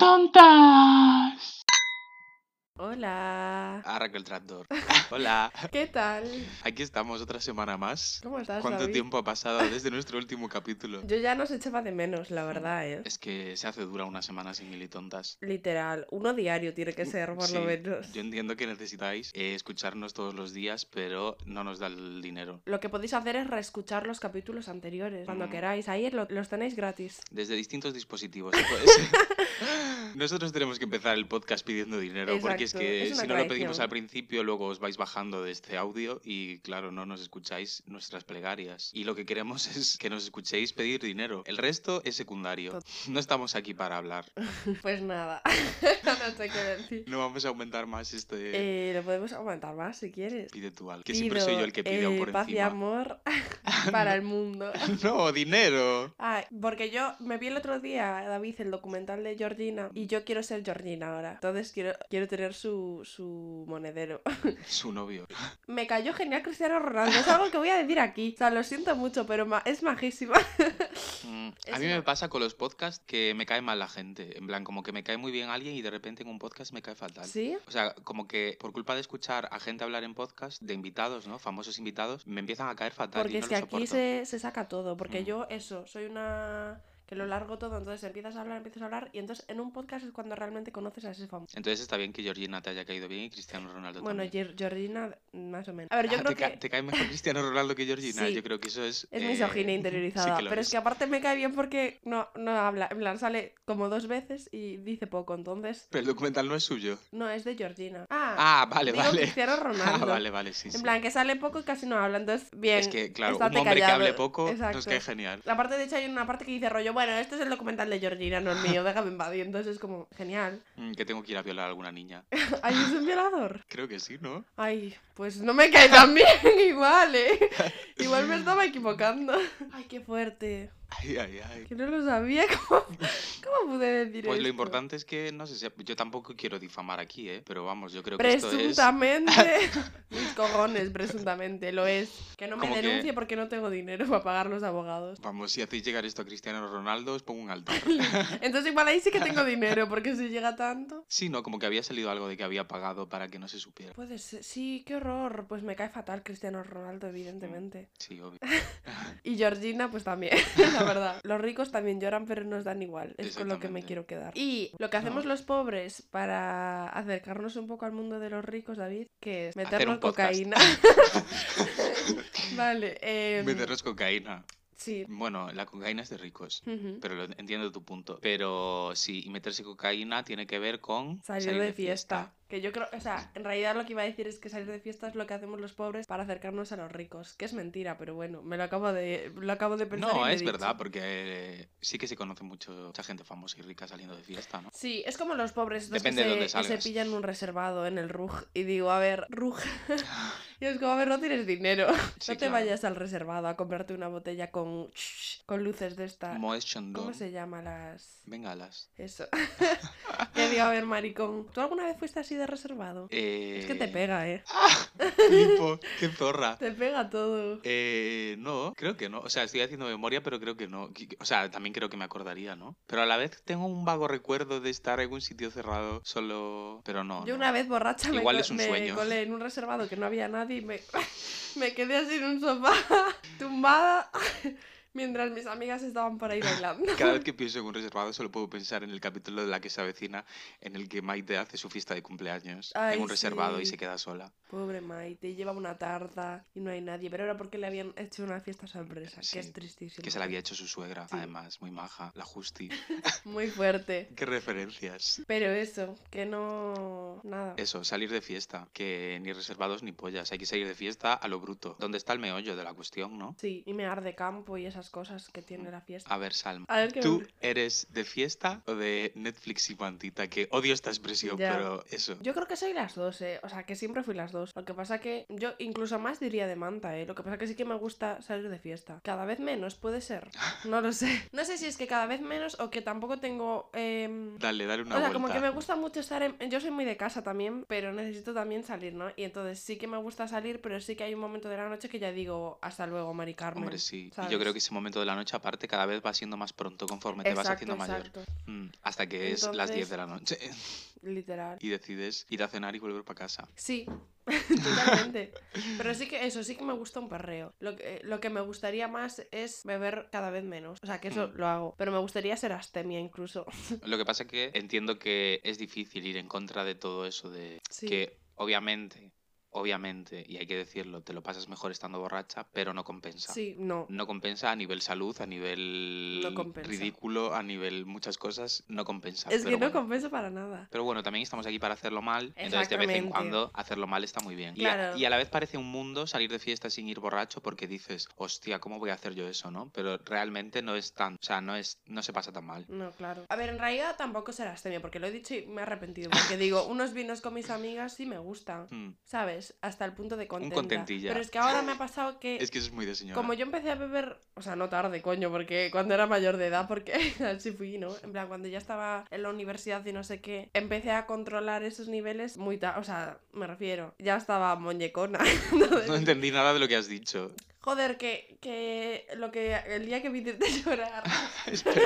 tontas! Hola. Arranca el tractor. Hola. ¿Qué tal? Aquí estamos otra semana más. ¿Cómo estás, ¿Cuánto David? tiempo ha pasado desde nuestro último capítulo? Yo ya no se echaba de menos, la verdad, ¿eh? Es que se hace dura una semana sin militontas. Literal, uno diario tiene que ser, por Sí, lo menos. Yo entiendo que necesitáis eh, escucharnos todos los días, pero no nos da el dinero. Lo que podéis hacer es reescuchar los capítulos anteriores, cuando Mm. queráis. Ahí lo- los tenéis gratis. Desde distintos dispositivos. ¿se puede ser? Nosotros tenemos que empezar el podcast pidiendo dinero, porque es que es si no lo pedimos al principio, luego os vais bajando de este audio y claro, no nos escucáis nuestras plegarias. Y lo que queremos es que nos escuchéis pedir dinero. El resto es secundario. No estamos aquí para hablar. Pues nada, no sé qué decir. No vamos a aumentar más este... Eh, lo podemos aumentar más si quieres. Pide tú algo. Que siempre soy yo el que pide Pido, por eh, paz y encima. amor para el mundo. no, dinero. Ay, porque yo me vi el otro día, David, el documental de Georgina, y yo quiero ser Georgina ahora. Entonces quiero, quiero tener su, su monedero. Su novio. me cayó genial Cristiano Ronaldo. Es algo que voy a decir aquí. O sea, lo siento mucho, pero ma- es majísima. Mm, Es A mí una- me pasa con los podcasts que me cae mal la gente. En plan, como que me cae muy bien alguien y de repente en un podcast me cae fatal. ¿Sí? O sea, como que por culpa de escuchar a gente hablar en podcast, de invitados, ¿no? Famosos invitados, me empiezan a caer fatal. Porque y es no que aquí se, se saca todo. Porque Mm. yo, eso, soy una. Que lo largo todo. Entonces empiezas a hablar, empiezas a hablar. Y entonces en un podcast es cuando realmente conoces a ese famoso. Entonces está bien que Georgina te haya caído bien y Cristiano Ronaldo Bueno, también. Geor- Georgina, más o menos. A ver, yo Ah, creo te, ca- que. te cae mejor Cristiano Ronaldo que Georgina. Sí. Yo creo que eso es. Es eh, misoginia sí interiorizada, que pero es. es. que aparte me cae bien porque no, no habla, en plan sale como dos veces y dice poco, entonces Pero el documental no es suyo. no es de Georgina. Ah, Ah, vale, digo vale. Cristiano Ronaldo. Ah, vale, vale, sí. En sí. plan que sale poco y casi no habla, entonces bien. es que, claro, un hombre que callado. hable poco nos Exacto. cae genial. La parte de hecho hay una parte que dice rollo, bueno, este es el documental de Georgina, no el mío, déjame en paz. Y entonces es como, genial. Mm, Que tengo que ir a violar a alguna niña. Ay, es un violador. Creo que sí, ¿no? Ay, pues no me cae tan bien igual, eh. Igual me estaba equivocando. Ay, qué fuerte. Ay, ay, ay. Que no lo sabía. ¿Cómo, cómo pude decir Pues esto? lo importante es que, no sé, si- yo tampoco quiero difamar aquí, ¿eh? Pero vamos, yo creo que esto es... Presuntamente. Mis cojones, presuntamente, lo es. Que no me Como que- denuncie porque no tengo dinero para pagar los abogados. Vamos, si hacéis llegar esto a Cristiano Ronaldo, os pongo un altar. Entonces igual ahí sí que tengo dinero, porque si llega tanto... Sí, ¿no? Como que había salido algo de que había pagado para que no se supiera. Puede ser, sí, qué horror. Pues me cae fatal Cristiano Ronaldo, evidentemente. Sí, obvio. Y Georgina, pues también, la verdad. Los ricos también lloran, pero nos dan igual. Es con lo que me quiero quedar. Y lo que hacemos No. los pobres para acercarnos un poco al mundo de los ricos, David, que es meternos cocaína. vale, eh, Meternos cocaína. Sí. Bueno, la cocaína es de ricos. Pero lo- entiendo tu punto. Pero sí, y meterse cocaína tiene que ver con Salir, de, fiesta. Que yo creo, o sea, en realidad lo que iba a decir es que salir de fiesta es lo que hacemos los pobres para acercarnos a los ricos. Que es mentira, pero bueno, me lo acabo de, lo acabo de pensar. No, es verdad, porque eh, sí que se conoce mucho, mucha gente famosa y rica saliendo de fiesta, ¿no? Sí, es como los pobres estos Depende de que, dónde se, que se pillan un reservado en el RUG y digo, a ver, RUG. y es como, a ver, no tienes dinero. Sí, no te claro. vayas al reservado a comprarte una botella con, con luces de esta. Moes. ¿Cómo se llama las...? Bengalas. Eso. que digo, a ver, maricón, ¿tú alguna vez fuiste así de reservado? Eh... Es que te pega, ¿eh? Flipo, qué zorra. Te pega todo. Eh, no, creo que no. O sea, estoy haciendo memoria, pero creo que no. O sea, también creo que me acordaría, ¿no? Pero a la vez tengo un vago recuerdo de estar en un sitio cerrado solo. Pero no. Yo no. una vez borracha me, Igual co- es un me sueño. colé en un reservado que no había nadie y me, me quedé así en un sofá, tumbada, mientras mis amigas estaban por ahí bailando. Cada vez que pienso en un reservado solo puedo pensar en el capítulo de la que se avecina en el que Maite hace su fiesta de cumpleaños Ay, en un reservado y se queda sola. Pobre Maite, lleva una tarta y no hay nadie, pero era porque le habían hecho una fiesta sorpresa, Sí, que es tristísimo. Que se la había hecho su suegra, Sí. además, muy maja, la Justi. Muy fuerte. Qué referencias. Pero eso, que no... Nada. Eso, salir de fiesta, que ni reservados ni pollas, hay que salir de fiesta a lo bruto. ¿Dónde está el meollo de la cuestión, no? Sí, y mear de campo y esas cosas que tiene la fiesta. A ver, Salma. A ver ¿Tú eres de fiesta o de Netflix y mantita? Que odio esta expresión, Ya. pero eso. Yo creo que soy las dos, ¿eh? O sea, que siempre fui las dos. Lo que pasa que yo incluso más diría de manta, ¿eh? Lo que pasa que sí que me gusta salir de fiesta. Cada vez menos, puede ser. No lo sé. No sé si es que cada vez menos o que tampoco tengo... em, Dale, dale una o sea, vuelta. como que me gusta mucho estar en... Yo soy muy de casa también, pero necesito también salir, ¿no? Y entonces sí que me gusta salir, pero sí que hay un momento de la noche que ya digo, hasta luego, Mari Carmen. Hombre, sí. ¿sabes? yo creo que ese momento de la noche, aparte, cada vez va siendo más pronto conforme te vas Exacto, haciendo mayor. exacto. Mm, hasta que es las 10 de la noche Literal. y decides ir a cenar y volver para casa. Sí, totalmente. Pero sí que eso, sí que me gusta un perreo. Lo que, lo que me gustaría más es beber cada vez menos. O sea, que eso Mm. lo hago. Pero me gustaría ser astemia incluso. Lo que pasa que entiendo que es difícil ir en contra de todo eso de Sí. que obviamente, obviamente, y hay que decirlo, te lo pasas mejor estando borracha, pero no compensa. Sí, no. No compensa a nivel salud, a nivel No ridículo, a nivel muchas cosas, no compensa. Es que no bueno. compensa para nada. Pero bueno, también estamos aquí para hacerlo mal, entonces de vez en cuando hacerlo mal está muy bien. Y a- Claro. Y, a, la vez parece un mundo salir de fiesta sin ir borracho porque dices, hostia, ¿cómo voy a hacer yo eso, no? Pero realmente no es tan, o sea, no es, no se pasa tan mal. No, claro. A ver, en realidad tampoco será astemia, porque lo he dicho y me he arrepentido. Porque digo, unos vinos con mis amigas sí me gustan. Mm. ¿Sabes? Hasta el punto de contenta. contentilla. Pero es que ahora me ha pasado que. Es que eso es muy de señora. Como yo empecé a beber, o sea, no tarde, coño, porque cuando era mayor de edad, porque así fui, ¿no? En plan, cuando ya estaba en la universidad y no sé qué, empecé a controlar esos niveles muy tarde, o sea, me refiero, ya estaba muñecona. Entonces, No entendí nada de lo que has dicho. Joder, que, que lo que el día que vi de llorar. Espera.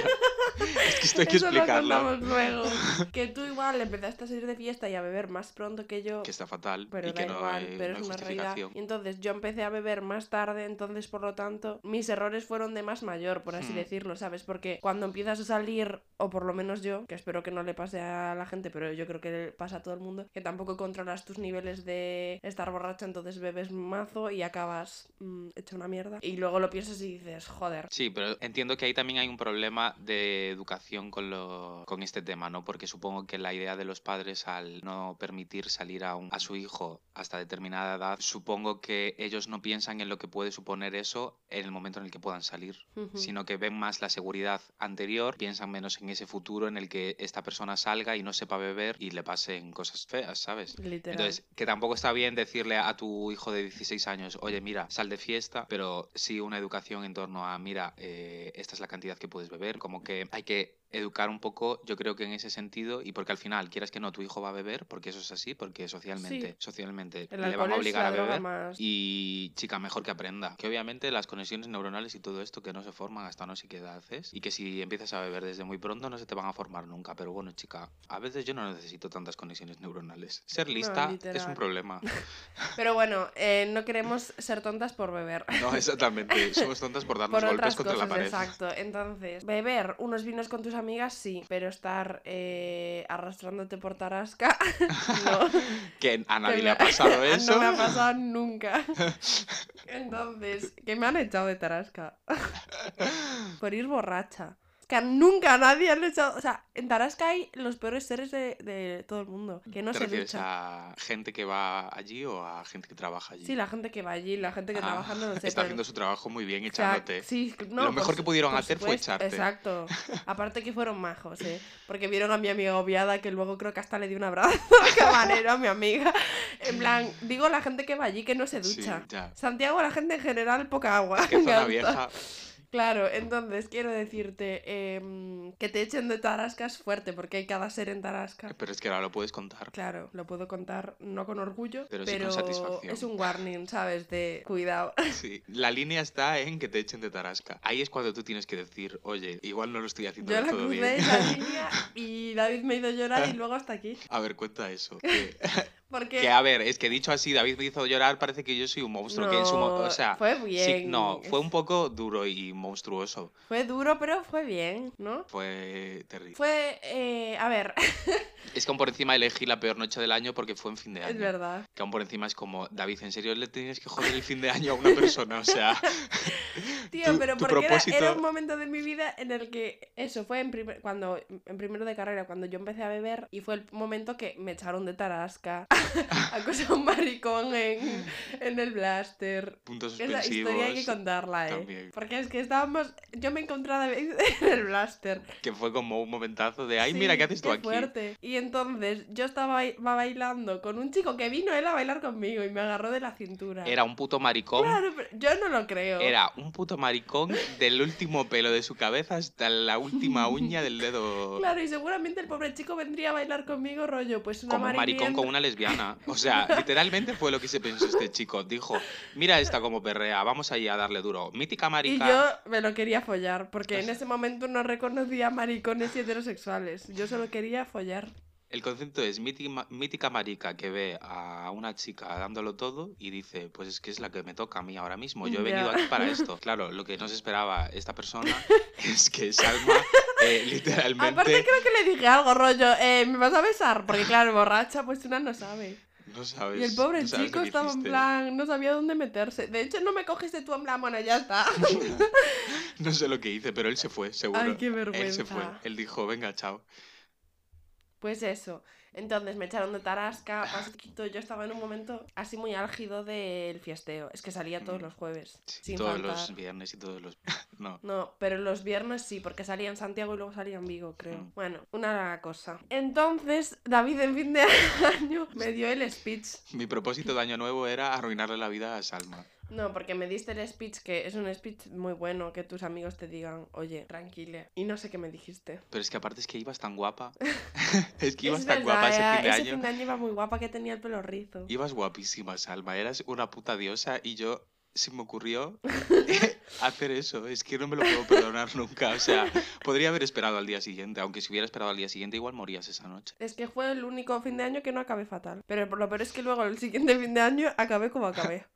Es que esto hay que Eso lo explicarlo. contamos luego. Que tú igual empezaste a salir de fiesta y a beber más pronto que yo. Que está fatal Pero y da que no igual, hay, pero no es una realidad. Y entonces yo empecé a beber más tarde, entonces por lo tanto mis errores fueron de más mayor, por así Hmm. decirlo, ¿sabes? Porque cuando empiezas a salir, o por lo menos yo, que espero que no le pase a la gente, pero yo creo que le pasa a todo el mundo, que tampoco controlas tus niveles de estar borracho, entonces bebes mazo y acabas mm, hecho una mierda. Y luego lo piensas y dices, joder. Sí, pero entiendo que ahí también hay un problema de educación con, lo, con este tema, ¿no? Porque supongo que la idea de los padres al no permitir salir a, un- a su hijo hasta determinada edad, supongo que ellos no piensan en lo que puede suponer eso en el momento en el que puedan salir, sino que ven más la seguridad anterior, piensan menos en ese futuro en el que esta persona salga y no sepa beber y le pasen cosas feas, ¿sabes? Literal. Entonces, que tampoco está bien decirle a tu hijo de 16 años, oye, mira, sal de fiesta, pero una educación en torno a, mira, eh, esta es la cantidad que puedes beber, como que hay que educar un poco, yo creo que en ese sentido, y porque al final, quieras que no, tu hijo va a beber, porque eso es así, porque socialmente, Sí. socialmente el le van a obligar a beber. más... Y chica, mejor que aprenda. Que obviamente las conexiones neuronales y todo esto que no se forman hasta no sé qué edad es. Y que si empiezas a beber desde muy pronto no se te van a formar nunca. Pero bueno, chica, a veces yo no necesito tantas conexiones neuronales. Ser lista es un problema. Pero bueno, eh, no queremos ser tontas por beber. No, exactamente. Somos tontas por darnos por golpes otras contra cosas, la pared. exacto. Entonces, beber unos vinos con tus amigas, sí, pero estar eh, arrastrándote por Tarasca, no. Que a nadie Que le ha me- pasado eso. No me ha pasado nunca. Entonces, que me han echado de Tarasca. por ir borracha. Que nunca nadie ha echado. O sea, en Tarasca hay los peores seres de, de todo el mundo. Que no ¿Te se refieres ducha. a gente que va allí o a gente que trabaja allí? Sí, la gente que va allí, la gente que Ah, trabaja, no lo sé. Está pero- haciendo su trabajo muy bien O sea, echándote. sí, no, Lo mejor que pudieron hacer fue echarte. Exacto. Aparte que fueron majos, ¿eh? Porque vieron a mi amiga obviada que luego creo que hasta le dio un abrazo al camarero a mi amiga. En plan, digo la gente que va allí que no se Sí, ducha. ya. Santiago, la gente en general, poca agua. Que zona vieja. Claro, entonces quiero decirte em, que te echen de Tarasca es fuerte porque hay cada ser en Tarasca. Pero es que ahora lo puedes contar. Claro, lo puedo contar no con orgullo, Pero pero, sí con satisfacción. es un warning, ¿sabes? De cuidado. Sí, la línea está en que te echen de Tarasca. Ahí es cuando tú tienes que decir, oye, igual no lo estoy haciendo Yo la todo crucé bien. esa línea y David me hizo llorar y luego hasta aquí. A ver, cuenta eso. Que, Porque que, a ver, es que dicho así, David me hizo llorar, parece que yo soy un monstruo. que en su mo- No, o sea, fue sí, bien. no, fue un poco duro y monstruoso. fue duro, pero fue bien, ¿no? Fue terrible. Fue, eh, a ver, Es que aún por encima elegí la peor noche del año porque fue en fin de año. es verdad. Que aún por encima es como, David, ¿en serio le tienes que joder el fin de año a una persona? O sea, Tío, Tu- pero tu porque era- era, propósito- un momento de mi vida en el que eso fue en, primer, cuando, en primero de carrera, cuando yo empecé a beber y fue el momento que me echaron de tarasca, acosé a un maricón en, en el blaster. puntos Esa historia hay que contarla, ¿eh? también. Porque es que estábamos, yo me encontré en el blaster. Que fue como un momentazo de, ay, Sí, mira, ¿qué haces tú qué aquí? fuerte. Y entonces yo estaba bailando con un chico que vino él a bailar conmigo y me agarró de la cintura. Era un puto maricón. Claro, pero yo no lo creo. Era un puto maricón del último pelo de su cabeza hasta la última uña del dedo. Claro, y seguramente el pobre chico vendría a bailar conmigo rollo, pues una como un maricón con una lesbiana. O sea, literalmente fue lo que se pensó este chico. Dijo, mira esta como perrea, vamos ahí a darle duro. Mítica Y marica. yo me lo quería follar, porque en ese momento no reconocía maricones y heterosexuales. Yo solo quería follar. El concepto es mítica, mítica marica que ve a una chica dándolo todo y dice, pues es que es la que me toca a mí ahora mismo. Yo he venido aquí para esto. Claro, lo que no se esperaba esta persona es que Salma eh, literalmente... Aparte creo que le dije algo, rollo, eh, ¿me vas a besar? Porque claro, borracha, pues una no sabe. No sabes. Y el pobre no chico estaba en plan, no sabía dónde meterse. De hecho, no me cogiste tú en plan, bueno, ya está. No sé lo que hice, pero él se fue, seguro. Ay, qué Él se vergüenza. fue. Él dijo, venga, chao. Pues eso. Entonces me echaron de Tarasca, pasó poquito, Yo estaba en un momento así muy álgido del fiesteo. Es que salía todos Mm. los jueves. Sí, sin todos faltar. los viernes y todos los... No. No, pero los viernes sí, porque salía en Santiago y luego salía en Vigo, creo. Mm. Bueno, una cosa. Entonces, David en fin de año me dio el speech. Mi propósito de año nuevo era arruinarle la vida a Salma. No, porque me diste el speech, que es un speech muy bueno, que tus amigos te digan, oye, tranquile. Y no sé qué me dijiste. Pero es que aparte es que ibas tan guapa. es que ibas es tan verdad, guapa ese fin de ese año. fin de año iba muy guapa, que tenía el pelo rizo. Ibas guapísima, Salma. Eras una puta diosa y yo se me ocurrió hacer eso. Es que no me lo puedo perdonar nunca. O sea, podría haber esperado al día siguiente. Aunque si hubiera esperado al día siguiente, igual morías esa noche. Es que fue el único fin de año que no acabé fatal. Pero lo peor es que luego el siguiente fin de año acabé como acabé.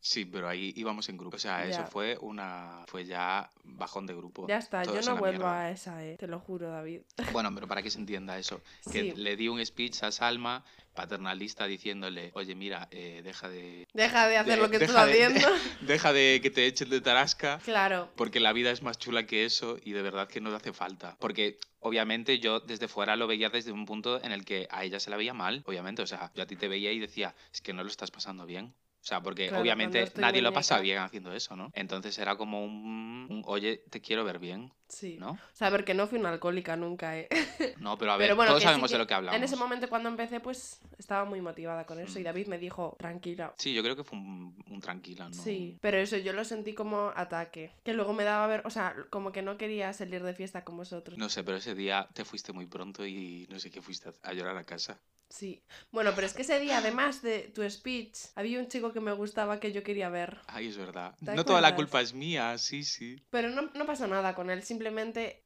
Sí, pero ahí íbamos en grupo. O sea, eso Ya. fue una. Fue ya bajón de grupo. Ya está, yo no vuelvo mierda. a esa, eh. Te lo juro, David. Bueno, pero para que se entienda eso. Que Sí. le di un speech a Salma, paternalista, diciéndole, oye, mira, eh, deja de. Deja de hacer de- lo que estás de- haciendo. Deja de que te echen de tarasca. Claro. Porque la vida es más chula que eso y de verdad que no te hace falta. Porque obviamente yo desde fuera lo veía desde un punto en el que a ella se la veía mal, obviamente. O sea, yo a ti te veía y decía, es que no lo estás pasando bien. O sea, porque Claro, obviamente nadie lo pasa bien haciendo eso, ¿no? Entonces era como un, un, oye, te quiero ver bien, Sí. ¿no? O sea, a ver, que no fui una alcohólica nunca, eh. No, pero a ver, Pero bueno, todos sí sabemos de lo que hablamos. En ese momento cuando empecé, pues estaba muy motivada con eso. Y Mm. David me dijo, tranquila. Sí, yo creo que fue un, un tranquila, ¿no? Sí, pero eso yo lo sentí como ataque. Que luego me daba a ver, o sea, como que no quería salir de fiesta con vosotros. No sé, pero ese día te fuiste muy pronto y no sé qué fuiste a- llorar a casa. Sí. Bueno, pero es que ese día, además de tu speech, había un chico que me gustaba que yo quería ver. Ay, es verdad. ¿Te No toda la culpa es mía, sí, sí. Pero no, no pasó nada con él, simplemente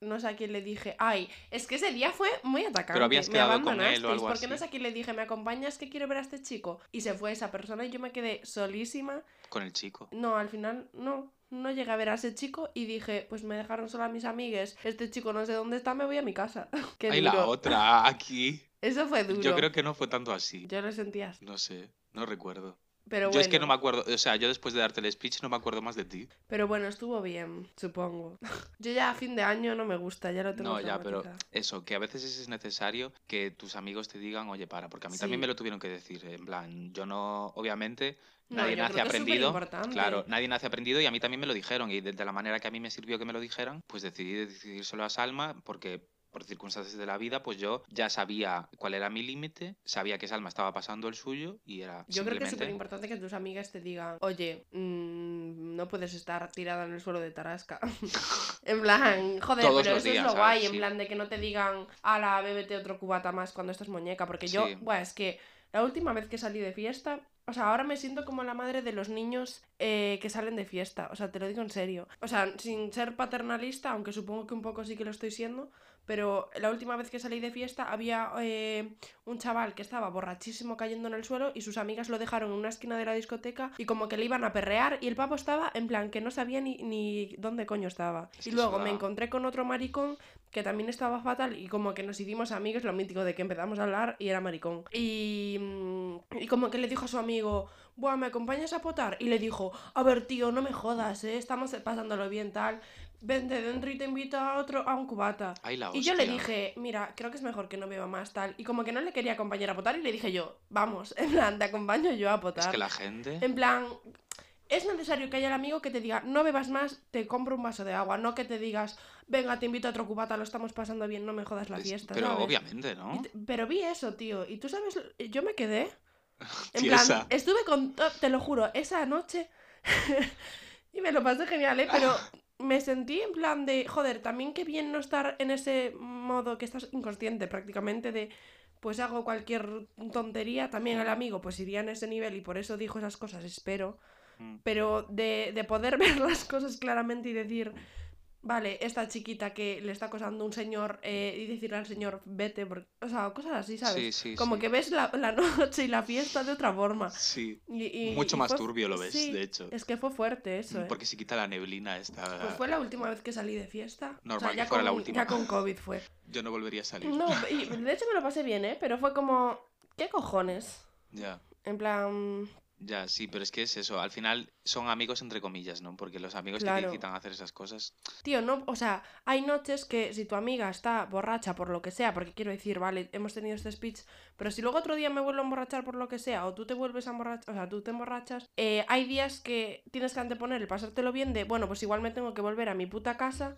no sé a quién le dije, ay, es que ese día fue muy atacante. habías me quedado con él o algo porque no así. sé a quién le dije, ¿me acompañas que quiero ver a este chico? Y se fue esa persona y yo me quedé solísima. Con el chico. No, al final no. No llegué a ver a ese chico y dije, pues me dejaron sola mis amigues. Este chico no sé dónde está, me voy a mi casa. Qué Ay, la otra, aquí. Eso fue duro. Yo creo que no fue tanto así. Yo lo sentías. No sé, no recuerdo. Pero Yo bueno, es que no me acuerdo, o sea, yo después de darte el speech no me acuerdo más de ti. pero bueno, estuvo bien, supongo. Yo ya a fin de año no me gusta, ya lo tengo No, ya, pero eso, que a veces es necesario que tus amigos te digan, oye, para, porque a mí Sí. también me lo tuvieron que decir, en plan, yo no, obviamente, No, nadie yo nace aprendido. Claro, nadie nace aprendido y a mí también me lo dijeron. Y de, de la manera que a mí me sirvió que me lo dijeran, pues decidí decírselo a Salma porque por circunstancias de la vida, pues yo ya sabía cuál era mi límite, sabía que Salma estaba pasando el suyo y era Yo creo que es súper importante que tus amigas te digan, oye, mm, no puedes estar tirada en el suelo de Tarasca. en plan, joder, Todos pero eso días, es lo ¿sabes? guay, en plan de que no te digan, ala, bébete otro cubata más cuando estás muñeca, porque yo, Sí. buah, es que la última vez que salí de fiesta, o sea, ahora me siento como la madre de los niños eh, que salen de fiesta, o sea, te lo digo en serio. O sea, sin ser paternalista, aunque supongo que un poco sí que lo estoy siendo, pero la última vez que salí de fiesta había eh, un chaval que estaba borrachísimo cayendo en el suelo y sus amigas lo dejaron en una esquina de la discoteca y como que le iban a perrear y el pavo estaba en plan que no sabía ni, ni dónde coño estaba. Es y luego me encontré con otro maricón que también estaba fatal y como que nos hicimos amigos, lo mítico de que empezamos a hablar y era maricón. Y, mm, y como que le dijo a su amigo, Buah, ¿me acompañas a potar? Y le dijo, a ver, tío, no me jodas, ¿eh? Estamos pasándolo bien, tal. Vente dentro y te invito a otro, a un cubata. Ay, la Y yo le dije, mira, creo que es mejor que no beba más, tal. Y como que no le quería acompañar a potar y le dije yo, vamos, en plan, te acompaño yo a Es potar. que la gente... En plan, es necesario que haya el amigo que te diga, no bebas más, te compro un vaso de agua, no que te digas, venga, te invito a otro cubata, lo estamos pasando bien, no me jodas la es- fiesta. Pero ¿sabes? obviamente, ¿no? Pero vi eso, tío, y tú sabes, yo me quedé. En plan, estuve con, te lo juro, esa noche, y me lo pasé genial, ¿eh? Pero me sentí en plan de, joder, también qué bien no estar en ese modo que estás inconsciente prácticamente de pues hago cualquier tontería, también el amigo pues iría en ese nivel y por eso dijo esas cosas, espero. Mm. Pero de, de poder ver las cosas claramente y decir, vale, esta chiquita que le está acosando un señor eh, y decirle al señor, vete, porque, o sea, cosas así, ¿sabes? Sí, sí, Como sí. que ves la, la noche y la fiesta de otra forma. Sí. Y- y- Mucho y más fue- turbio lo ves, de hecho. Es que fue fuerte eso, ¿eh? Porque se quita la neblina esta. Pues fue la última vez que salí de fiesta. Normal o sea, que ya fuera con, la última. Ya con COVID fue. Yo no volvería a salir. No, y de hecho me lo pasé bien, ¿eh? Pero fue como, ¿qué cojones? Ya. En plan, Ya, sí, pero es que es eso. Al final son amigos entre comillas, ¿no? Porque los amigos que te incitan a hacer esas cosas. tío, no, o sea, hay noches que si tu amiga está borracha por lo que sea, porque quiero decir, vale, hemos tenido este speech, pero si luego otro día me vuelvo a emborrachar por lo que sea, o tú te vuelves a emborrachar, o sea, tú te emborrachas, eh, hay días que tienes que anteponer el pasártelo bien de, bueno, pues igual me tengo que volver a mi puta casa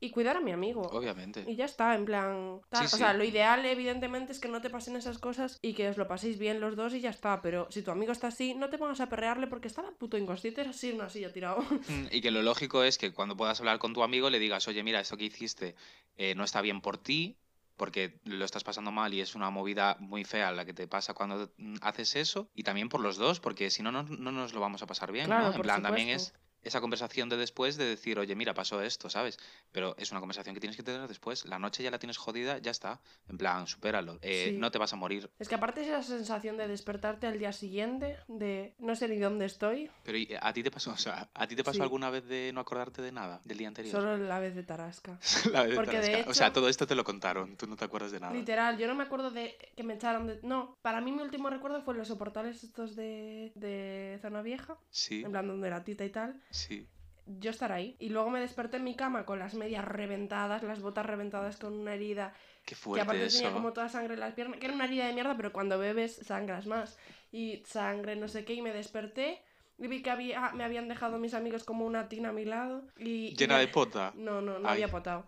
y cuidar a mi amigo. Obviamente. Y ya está, en plan. tal. Sí, O sea, sí. lo ideal, evidentemente, es que no te pasen esas cosas y que os lo paséis bien los dos y ya está. Pero si tu amigo está así, no te pongas a perrearle porque estaba puto inconsciente, así en una silla tirado. Mm, Y que lo lógico es que cuando puedas hablar con tu amigo le digas, oye, mira, esto que hiciste eh, no está bien por ti, porque lo estás pasando mal y es una movida muy fea la que te pasa cuando haces eso, y también por los dos, porque si no, no, no nos lo vamos a pasar bien, Claro, ¿no? En por plan, también es supuesto. Esa conversación de después de decir, oye, mira, pasó esto, ¿sabes? Pero es una conversación que tienes que tener después. La noche ya la tienes jodida, ya está. En plan, supéralo. Eh, Sí. No te vas a morir. Es que aparte es esa sensación de despertarte al día siguiente, de no sé ni dónde estoy, Pero ¿y a ti te pasó, o sea, ¿a ti te pasó Sí. alguna vez de no acordarte de nada del día anterior? solo la vez de Tarasca. La vez de Porque de Tarasca. O sea, hecho- todo esto te lo contaron, tú no te acuerdas de nada. Literal, yo no me acuerdo de que me echaron de... No, para mí mi último recuerdo fue los soportales estos de, de Zona Vieja, Sí, en plan donde era tita y tal. Sí. yo estar ahí. Y luego me desperté en mi cama con las medias reventadas, las botas reventadas con una herida Qué que fuerte aparte eso. tenía como toda sangre en las piernas, que era una herida de mierda, pero cuando bebes sangras más. Y sangre, no sé qué, y me desperté y vi que había, me habían dejado mis amigos como una tina a mi lado. Y, Llena de pota. No, no, no Ay. había potado.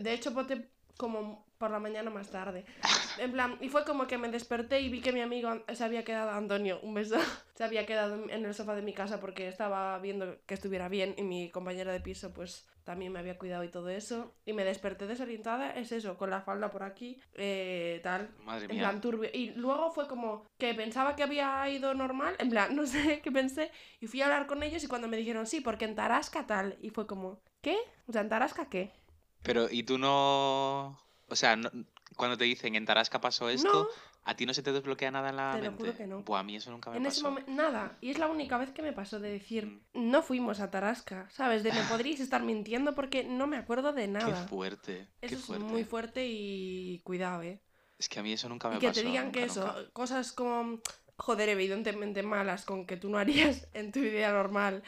De hecho, poté como por la mañana más tarde. En plan, y fue como que me desperté y vi que mi amigo se había quedado, Antonio, un beso, se había quedado en- en el sofá de mi casa porque estaba viendo que estuviera bien y mi compañera de piso pues también me había cuidado y todo eso. Y me desperté desorientada, es eso, con la falda por aquí, eh, tal, Madre en mía. plan turbio. Y luego fue como que pensaba que había ido normal, en plan, no sé qué pensé, y fui a hablar con ellos y cuando me dijeron, sí, porque en Tarasca tal, y fue como, ¿qué? O sea, ¿en Tarasca qué? Pero, ¿y tú no...? O sea, no- cuando te dicen en Tarasca pasó esto, No. ¿a ti no se te desbloquea nada en la Te lo mente? juro que no. Buah, a mí eso nunca me En ese pasó. momento, nada. Y es la única vez que me pasó de decir, Mm. no fuimos a Tarasca, ¿sabes? De me podríais estar mintiendo porque no me acuerdo de Qué nada. fuerte, qué Eso es fuerte. muy fuerte y cuidado, ¿eh? Es que a mí eso nunca me Y que pasó. te digan que eso, nunca. cosas como, joder, evidentemente malas, con que tú no harías en tu vida normal,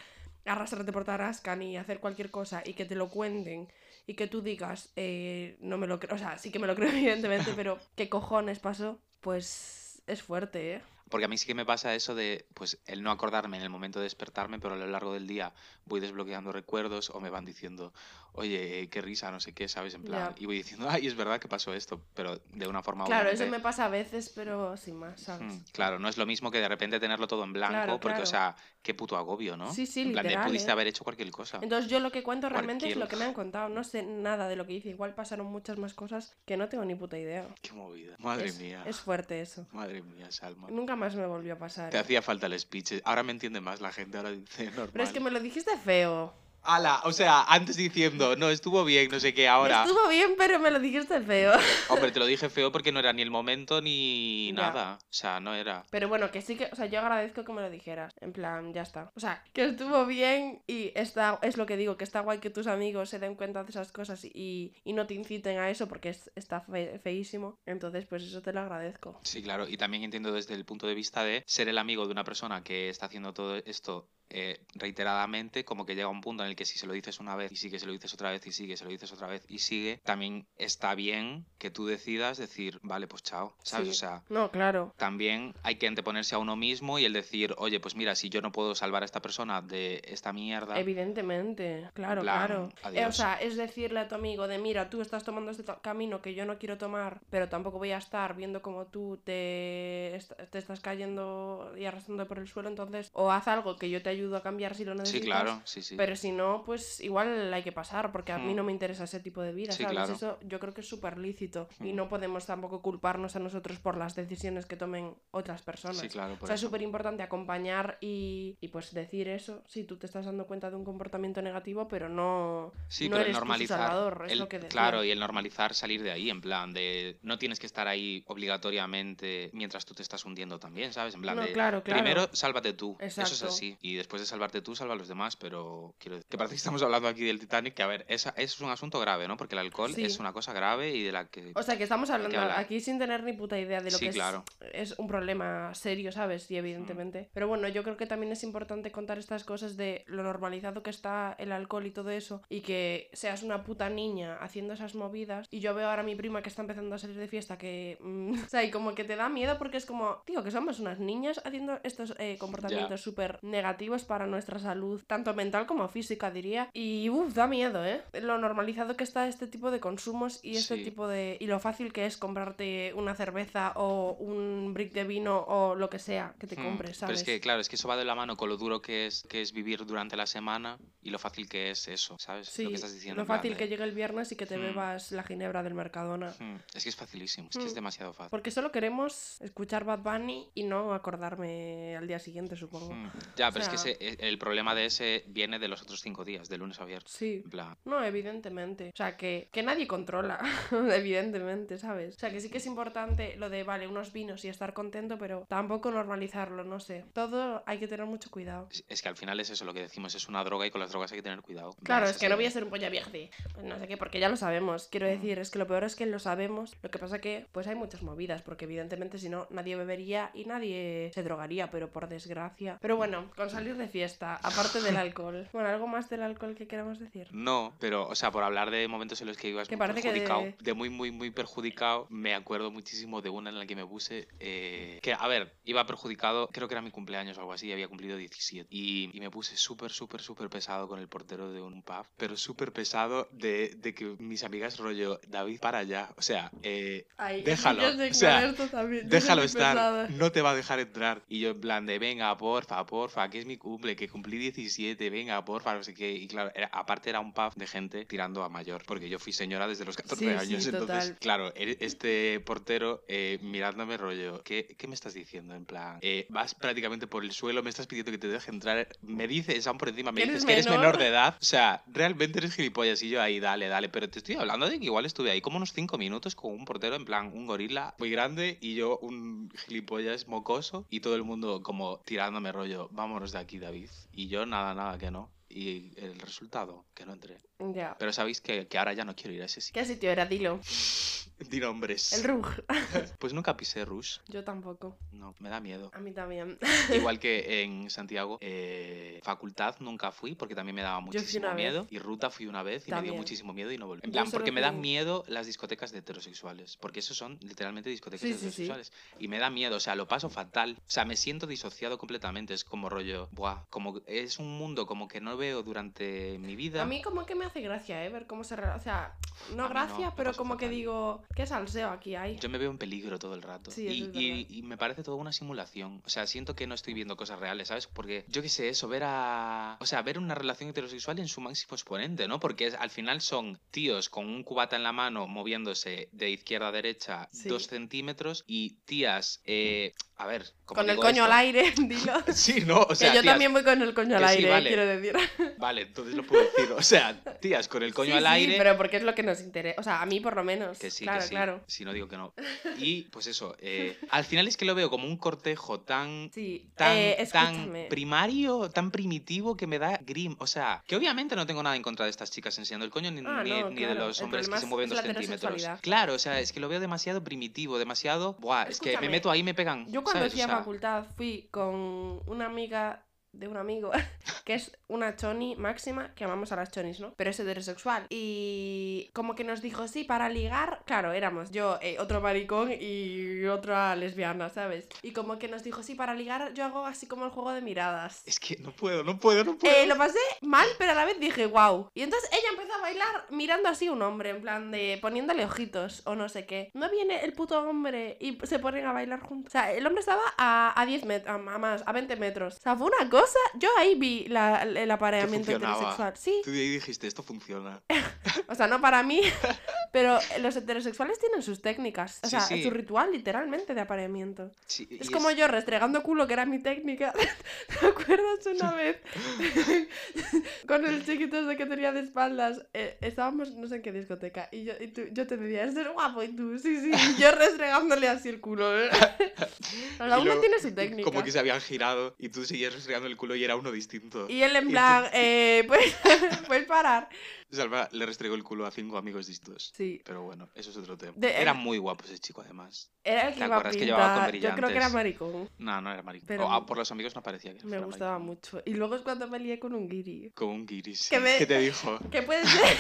arrastrarte por Tarasca ni hacer cualquier cosa y que te lo cuenten y que tú digas, eh, no me lo creo, o sea, sí que me lo creo evidentemente, pero ¿qué cojones pasó? Pues es fuerte, ¿eh? Porque a mí sí que me pasa eso de, pues, el no acordarme en el momento de despertarme, pero a lo largo del día voy desbloqueando recuerdos o me van diciendo, oye, qué risa, no sé qué, ¿sabes? En plan, y voy diciendo, ay, es verdad que pasó esto, pero de una forma Claro, eso me pasa a veces, pero sin más, ¿sabes? Mm, Claro, no es lo mismo que de repente tenerlo todo en blanco, Claro, porque, o sea, qué puto agobio, ¿no? Sí, sí, En plan, de, literal, pudiste ¿eh? haber hecho cualquier cosa. Entonces yo lo que cuento realmente es lo que me han contado. No sé nada de lo que hice. Igual pasaron muchas más cosas que no tengo ni puta idea. Qué movida. Madre es, mía. es fuerte eso. Madre mía, Salma. Nunca más me volvió a pasar. Te ¿eh? hacía falta el speech. Ahora me entiende más la gente, ahora dice normal. Pero es que me lo dijiste feo. Ala, o sea, antes diciendo, no, estuvo bien, no sé qué, ahora. Estuvo bien, pero me lo dijiste feo. Hombre, te lo dije feo porque no era ni el momento ni Ya. nada. O sea, no era. Pero bueno, que sí que, o sea, yo agradezco que me lo dijeras. En plan, ya está. O sea, que estuvo bien y está, es lo que digo, que está guay que tus amigos se den cuenta de esas cosas y, y no te inciten a eso porque es- está fe- feísimo. Entonces, pues eso te lo agradezco. Sí, claro. Y también entiendo desde el punto de vista de ser el amigo de una persona que está haciendo todo esto eh, reiteradamente, como que llega un punto en el que si se lo dices una vez y sigue, se lo dices otra vez y sigue, se lo dices otra vez y sigue, también está bien que tú decidas decir, vale, pues chao, ¿sabes? Sí. O sea, No, claro. también hay que anteponerse a uno mismo y el decir, oye, pues mira, si yo no puedo salvar a esta persona de esta mierda, Evidentemente, claro, plan, claro. Eh, o adiós. sea, es decirle a tu amigo de, mira, tú estás tomando este camino que yo no quiero tomar, pero tampoco voy a estar viendo como tú te, est- te estás cayendo y arrastrando por el suelo, entonces, o haz algo que yo te ayudo a cambiar si lo sí, necesitas. claro, sí, sí. Pero si no, no, pues igual hay que pasar, porque a mí Mm. no me interesa ese tipo de vida, Sí, ¿sabes? claro. Eso yo creo que es súper lícito y Mm. no podemos tampoco culparnos a nosotros por las decisiones que tomen otras personas. Sí, claro. O sea, es súper importante acompañar y, y, pues decir eso, si tú te estás dando cuenta de un comportamiento negativo, pero no, Sí, no pero eres normalizar. salvador, es el- lo que decía. claro, y el normalizar salir de ahí, en plan de. No tienes que estar ahí obligatoriamente mientras tú te estás hundiendo también, ¿sabes? En plan No, de. claro. Primero, sálvate tú. Eso es así. Y después de salvarte tú, salva a los demás. Pero quiero decir. Que parece que estamos hablando aquí del Titanic. Que a ver, esa, es un asunto grave, ¿no? Porque el alcohol Sí. es una cosa grave y de la que. O sea, que estamos hablando aquí sin tener ni puta idea de lo Sí, que es- claro. es, un problema serio, ¿sabes? Y evidentemente. Pero bueno, yo creo que también es importante contar estas cosas de lo normalizado que está el alcohol y todo eso. Y que seas una puta niña haciendo esas movidas. Y yo veo ahora a mi prima que está empezando a salir de fiesta que... mm, o sea, y como que te da miedo porque es como, tío, que somos unas niñas haciendo estos eh, comportamientos súper negativos para nuestra salud, tanto mental como física, diría. Y uff, da miedo, ¿eh? Lo normalizado que está este tipo de consumos y este Sí. tipo de... Y lo fácil que es comprarte una cerveza o un brick de vino o lo que sea que te Hmm, compres, Pero ¿sabes? es que, claro, es que eso va de la mano con lo duro que es, que es vivir durante la semana y lo fácil que es eso, ¿sabes? Sí, lo que estás diciendo. lo en plan fácil de- que llegue el viernes y que te Hmm. bebas la ginebra del Mercadona. Hmm, Es que es facilísimo, es que es demasiado fácil. Porque solo queremos escuchar Bad Bunny y no acordarme al día siguiente, supongo. Ya, pero sea- es que ese- e- el problema de ese viene de los otros cinco días, de lunes a viernes. Sí. En plan, No, evidentemente. O sea, que, que nadie controla, evidentemente, ¿sabes? O sea, que sí que es importante lo de, vale, unos vinos y estar contento, pero tampoco normalizarlo, no sé. Todo hay que tener mucho cuidado. es, es que al final es eso lo que decimos, es una droga y con las drogas hay que tener cuidado. Claro, es que no voy a ser un polla vieja de, pues no sé qué, porque ya lo sabemos. Quiero decir, es que lo peor es que lo sabemos. Lo que pasa que, pues hay muchas movidas, porque evidentemente si no, nadie bebería y nadie se drogaría, pero por desgracia. Pero bueno, con salir de fiesta, aparte del alcohol. Bueno, ¿algo más del alcohol que queramos decir? No, pero, o sea, por hablar de momentos en los que ibas muy de- perjudicado, de... muy, muy, muy perjudicado, me acuerdo muchísimo de una en la que me puse, eh, que, a ver, iba perjudicado, creo que era mi cumpleaños o algo así, había cumplido 17, y, y me puse súper, súper, súper pesado con el portero de un pub, pero súper pesado de, de que mis amigas rollo, David, para allá, o sea, eh, Ay, Déjalo, o sea, Déjalo estar, pesada. no te va a dejar entrar. Y yo en plan de, venga, porfa, porfa, que es mi cumple, que cumplí 17, venga, porfa, sé qué. Y claro, era- aparte era un pub de gente tirando a mayor, porque yo fui señora desde los 14 Sí, años. sí, entonces, total. claro, e- este portero eh, mirándome rollo, ¿qué, ¿qué me estás diciendo? En plan, eh, vas prácticamente por el suelo, me estás pidiendo que te deje entrar, me dices, aún por encima, me ¿Que dices que eres menor? menor de edad. O sea, realmente eres gilipollas. Y yo ahí, dale, dale. Pero te estoy hablando de que igual estuve ahí como unos 5 minutos con un portero, en plan, un gorila muy grande y yo un gilipollas mocoso y todo el mundo como tirándome rollo, vámonos de aquí, David. Y yo nada, nada, que no. Y el resultado, que no entré. Ya. Pero sabéis que, que ahora ya no quiero ir a ese sitio. ¿Qué sitio era? Dilo. Di nombres. El Rug. Pues nunca pisé Rush. Yo tampoco. No, me da miedo. A mí también. Igual que en Santiago, eh, facultad nunca fui porque también me daba muchísimo vez. miedo. Y ruta fui una vez y me dio muchísimo miedo y no volví. En plan, porque me dan miedo las discotecas de heterosexuales. Porque esos son literalmente discotecas Sí, de sí, sí. heterosexuales. Y me da miedo, o sea, lo paso fatal. O sea, me siento disociado completamente. Es como rollo, buah, como es un mundo como que no veo durante mi vida. A mí como que me hace gracia, ¿eh? Ver cómo se... O sea, no gracia, pero como que digo, ¿qué salseo aquí hay? Yo me veo en peligro todo el rato. Sí, y, y- me parece toda una simulación. O sea, siento que no estoy viendo cosas reales, ¿sabes? Porque yo qué sé, eso, ver a. O sea, ver una relación heterosexual en su máximo exponente, ¿no? Porque es- al final son tíos con un cubata en la mano moviéndose de izquierda a derecha Sí. dos centímetros y tías. eh, a ver, ¿cómo Con el digo coño al aire, dilo. Sí, no, o sea. que yo tías- también voy con el coño al sí, aire, vale. quiero decir. Vale, entonces lo puedo decir. O sea, tías con el coño Sí, al sí, aire. pero porque es lo que nos interesa. O sea, a mí por lo menos. Que sí, claro, que sí. claro. Si no digo que no. Y pues eso, eh, al final es que lo veo como un cortejo tan Sí, tan, eh, tan primario, tan primitivo que me da grim. O sea, que obviamente no tengo nada en contra de estas chicas enseñando el coño ni, Ah, ni- no, ni de los hombres que se mueven dos centímetros. Claro, o sea, es que lo veo demasiado primitivo, demasiado. Buah, es que me meto ahí y me pegan. Yo cuando fui a facultad fui con una amiga de un amigo que es una choni máxima, que amamos a las chonis, ¿no? Pero es heterosexual. Y como que nos dijo, sí, para ligar, claro, éramos yo, eh, otro maricón y otra lesbiana, ¿sabes? Y como que nos dijo, sí, para ligar yo hago así como el juego de miradas. Es que no puedo, no puedo, no puedo. Eh, lo pasé mal, pero a la vez dije, wow. Y entonces ella empezó a bailar mirando así a un hombre, en plan de poniéndole ojitos o no sé qué. No viene el puto hombre y se ponen a bailar juntos. O sea, el hombre estaba a, a 10 metros, a, a más, a 20 metros. O sea, fue una cosa. Cosa, yo ahí vi la- el apareamiento heterosexual. Sí, Tú de ahí dijiste, esto funciona. o sea, no para mí, pero los heterosexuales tienen sus técnicas. O Sí, sea, sí. su ritual literalmente de apareamiento. Sí, Es como yo restregando culo, que era mi técnica. ¿Te acuerdas una vez? Con el chiquito ese que tenía de espaldas. eh, estábamos no sé en qué discoteca. Y yo, y tú- yo te decía, eres guapo. Y tú, sí, sí. Y yo restregándole así el culo. Cada uno tiene su técnica. Como que se habían girado y tú seguías restregando el culo y era uno distinto. Y él en plan, eh, pues, puedes parar. Salva le restregó el culo a cinco amigos distintos. Sí. Pero bueno, eso es otro tema. De- Era muy guapo ese chico, además. Era el que ¿Te iba a acuerdas que llevaba con pintar. Yo creo que era maricón. No, no era maricón. Pero O, ah, por los amigos no parecía que Me gustaba maricón. mucho. Y luego es cuando me lié con un guiri. Como un guiris. Que me- ¿Qué te dijo? Que puede ser.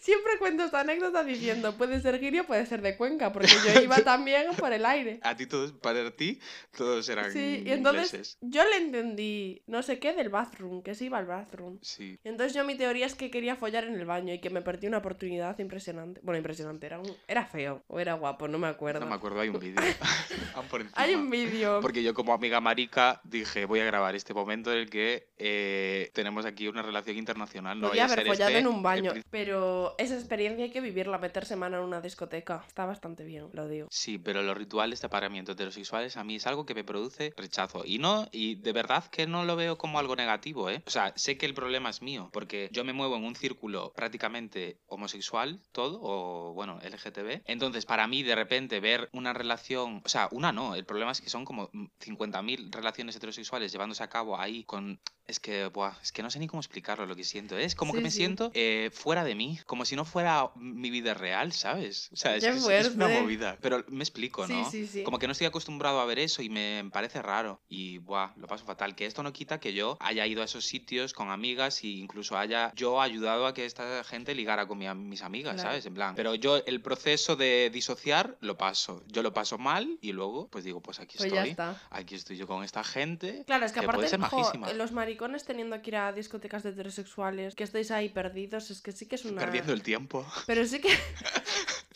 Siempre cuento esta anécdota diciendo, puede ser guiri o puede ser de Cuenca, porque yo iba también por el aire. A ti todos, para ti, todos eran Sí, y entonces ingleses. yo le entendí, no sé qué, del bathroom, que se iba al bathroom. Sí. Y entonces yo mi teoría es que quería follar en el baño y que me perdí una oportunidad impresionante. Bueno, impresionante, era, un- era feo o era guapo, no me acuerdo. No me acuerdo, hay un vídeo. Hay un vídeo. Porque yo como amiga marica dije, voy a grabar este momento en el que eh, tenemos aquí una relación internacional. No Podía haber follado este en un baño, pero esa experiencia hay que vivirla, meter semana en una discoteca. Está bastante bien, lo digo. Sí, pero los rituales de apareamiento heterosexuales a mí es algo que me produce rechazo. Y no, y de verdad que no lo veo como algo negativo, ¿eh? O sea, sé que el problema es mío, porque yo me muevo en un círculo prácticamente homosexual, todo, o bueno, LGTB. Entonces, para mí, de repente, ver una relación, o sea, una no, el problema es que son como mm, 50.000 relaciones heterosexuales llevándose a cabo ahí con es que, buah, es que no sé ni cómo explicarlo lo que siento. ¿eh? Es como que me sí. siento eh, fuera de mí, como si no fuera mi vida real, ¿sabes? O sea, es, es- es una movida. Pero me explico, Sí, ¿no? sí, sí. Como que no estoy acostumbrado a ver eso y me parece raro. Y, buah, lo paso fatal. Que esto no quita que yo haya ido a esos sitios con amigas e incluso haya yo ayudado a que esta gente ligara con mi- mis amigas, Claro. ¿sabes? En plan. Pero yo el proceso de disociar lo paso. Yo lo paso mal y luego, pues digo, pues aquí Pues ya estoy. está. Aquí estoy yo con esta gente. Claro, es que que aparte, jo, los maricones teniendo que ir a discotecas de heterosexuales, que estéis ahí perdidos, es que sí que es una... Perdiendo el tiempo. Pero sí que...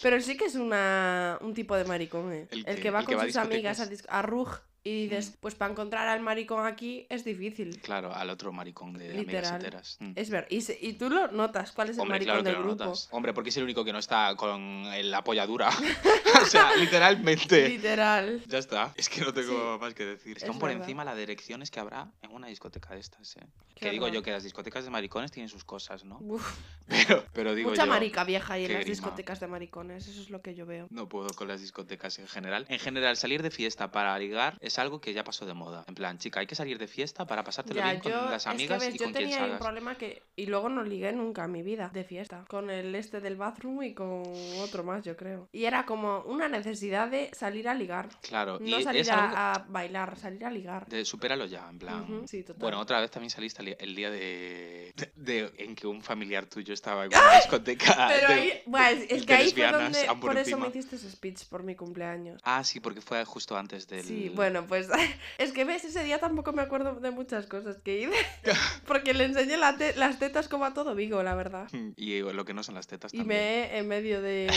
Pero sí que es una... un tipo de maricón, ¿eh? ¿El El, que va ¿El con que va sus amigas a, a Rug y dices, pues para encontrar al maricón aquí es difícil. Claro, al otro maricón de amigas Literal. heteras. Mm. Es ver, y, se- y tú lo notas, ¿cuál es el maricón claro del grupo? notas. Hombre, porque es el único que no está con la apoyadura. o sea, literalmente. Literal. Ya está. Es que no tengo más que decir. Están es por verdad. encima las direcciones que habrá en una discoteca de estas, ¿eh? Qué que digo yo que las discotecas de maricones tienen sus cosas, ¿no? Uf, Pero, pero digo mucha yo, marica vieja ahí en las grima. discotecas de maricones, eso es lo que yo veo. No puedo con las discotecas en general. En general, salir de fiesta para ligar es algo que ya pasó de moda. En plan, chica, hay que salir de fiesta para pasártelo Ya, bien con las es que amigas ves, y yo con quien tenía ahí un salgas. problema que... Y luego no ligué nunca en mi vida de fiesta. Con el este del bathroom y con otro más, yo creo. Y era como una necesidad de salir a ligar. Claro, No y salir es algo a, bailar, salir a ligar. de supéralo ya, en plan. Sí, total. Bueno, otra vez también saliste el- día de, de- de- en que un familiar tuyo estaba en una discoteca. Pero de- ahí, bueno, es, es que ahí fue donde... por eso me hiciste ese speech por mi cumpleaños. Ah, sí, porque fue justo antes del. Sí, bueno, pues es que ves, ese día tampoco me acuerdo de muchas cosas que hice. Porque le enseñé la te- las tetas como a todo Vigo, la verdad. Y lo que no son las tetas Y me en medio de,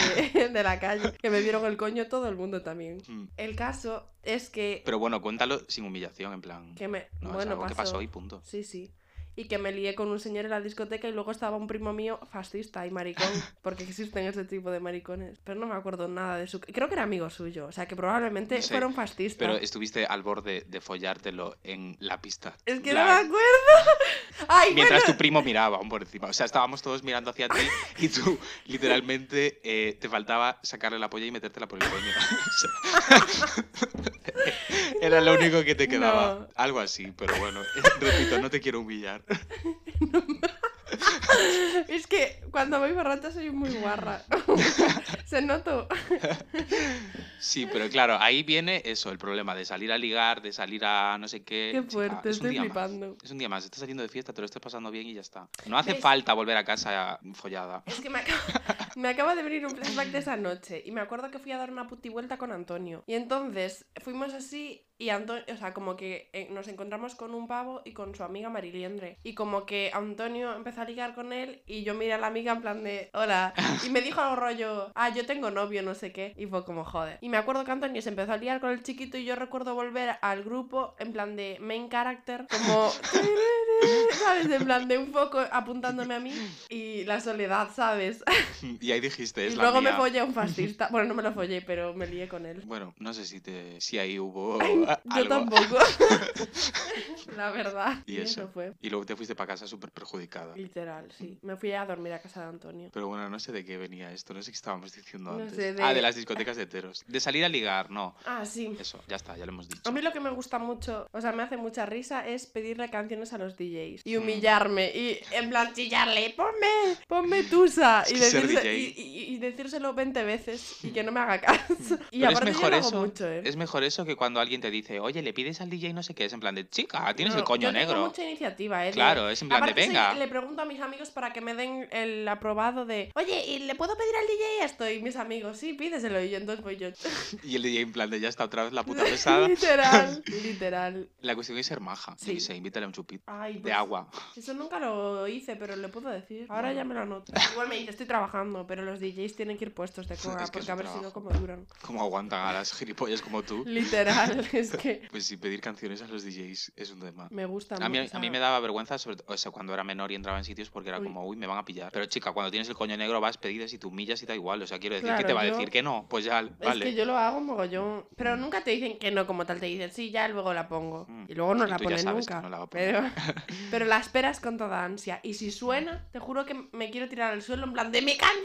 de la calle. Que me vieron el coño todo el mundo también. Mm. El caso es que, Pero bueno, cuéntalo sin humillación, en plan. que me. No, es bueno, algo que pasó. pasó y punto. Sí, sí. Y que me lié con un señor en la discoteca y luego estaba un primo mío fascista y maricón. Porque existen ese tipo de maricones. Pero no me acuerdo nada de su. Creo que era amigo suyo. O sea que probablemente No sé, fueron fascistas. Pero estuviste al borde de follártelo en la pista. Es que no me acuerdo. Ay, Mientras bueno. tu primo miraba aún por encima. O sea, estábamos todos mirando hacia ti y tú literalmente eh, te faltaba sacarle la polla y metértela por el coño. Era lo único que te quedaba. No. Algo así, pero bueno, repito, no te quiero humillar. Es que cuando voy borracha soy muy guarra. Se notó. Sí, pero claro, ahí viene eso, el problema de salir a ligar, de salir a no sé qué. Qué Chica, fuerte, es un estoy día más. flipando. Es un día más, estás saliendo de fiesta, te lo estás pasando bien y ya está. No hace ¿Ves? falta volver a casa follada. Es que me acaba, me acaba de venir un flashback de esa noche. Y me acuerdo que fui a dar una puti vuelta con Antonio. Y entonces fuimos así. Y Antonio, o sea, como que eh, nos encontramos con un pavo y con su amiga Mariliendre. Y como que Antonio empezó a ligar con él y yo miré a la amiga en plan de, hola. Y me dijo algo rollo, ah, yo tengo novio, no sé qué. Y fue como, joder. Y me acuerdo que Antonio se empezó a liar con el chiquito y yo recuerdo volver al grupo en plan de main character, como... ¿Sabes? En plan de un foco apuntándome a mí y la soledad, ¿sabes? Y ahí dijiste, es y la luego me mía. follé a un fascista. Bueno, no me lo follé, pero me lié con él. Bueno, no sé si te si ahí hubo Yo algo. tampoco. la verdad. Y eso. fue. Y luego te fuiste para casa súper perjudicada. Literal, sí. Me fui a dormir a casa de Antonio. Pero bueno, no sé de qué venía esto, no sé qué estábamos diciendo No antes. sé, de- Ah, de las discotecas de heteros. De salir a ligar, no. Ah, sí. Eso, ya está, ya lo hemos dicho. A mí lo que me gusta mucho, o sea, me hace mucha risa es pedirle canciones a los DJs y Mm. Y en plan chillarle, ponme, ponme tusa Es y, que decirse- y, y- y decírselo 20 veces y que no me haga caso. Y Pero es aparte yo mejor lo hago eso. mucho, ¿eh? Es mejor eso que cuando alguien te dice, oye, le pides al DJ no sé qué, es en plan de chica, tienes No, el coño yo tengo negro. mucha iniciativa, ¿eh? Claro, es en plan de Aparte, venga. le pregunto a mis amigos para que me den el aprobado de, oye, ¿y le puedo pedir al DJ esto? Y mis amigos, sí, pídeselo. Y yo entonces voy yo. Y el DJ en plan de ya está otra vez la puta pesada. literal, literal. La cuestión es ser maja. Sí. Sí. se invítale un chupito. Ay, De pues, agua. Eso nunca lo hice, pero le puedo decir. Ahora ya me lo anoto. Igual me dice, estoy trabajando, pero los DJs tienen que ir puestos de coga, Es que es porque a ver si no, como duran. Como aguantan a las gilipollas como tú. Literal, es que Pues sí, pedir canciones a los DJs es un tema. me gusta A mí, mucho, a mí me daba vergüenza, sobre todo, o sea, cuando era menor y entraba en sitios porque era Uy. como, uy, me van a pillar. Pero chica, cuando tienes el coño negro vas, pedidas y tú humillas y da igual. O sea, quiero decir, ¿qué Claro, te va a decir? Que no, pues ya, Es vale. que yo lo hago mogollón. Pero nunca te dicen que no como tal, te dicen, sí, ya luego la pongo. Mm. Y luego no Y la ponen que nunca. no la va a poner. pero, pero la esperas con toda ansia. Y si suena, te juro que me quiero tirar al suelo en plan de mi canción.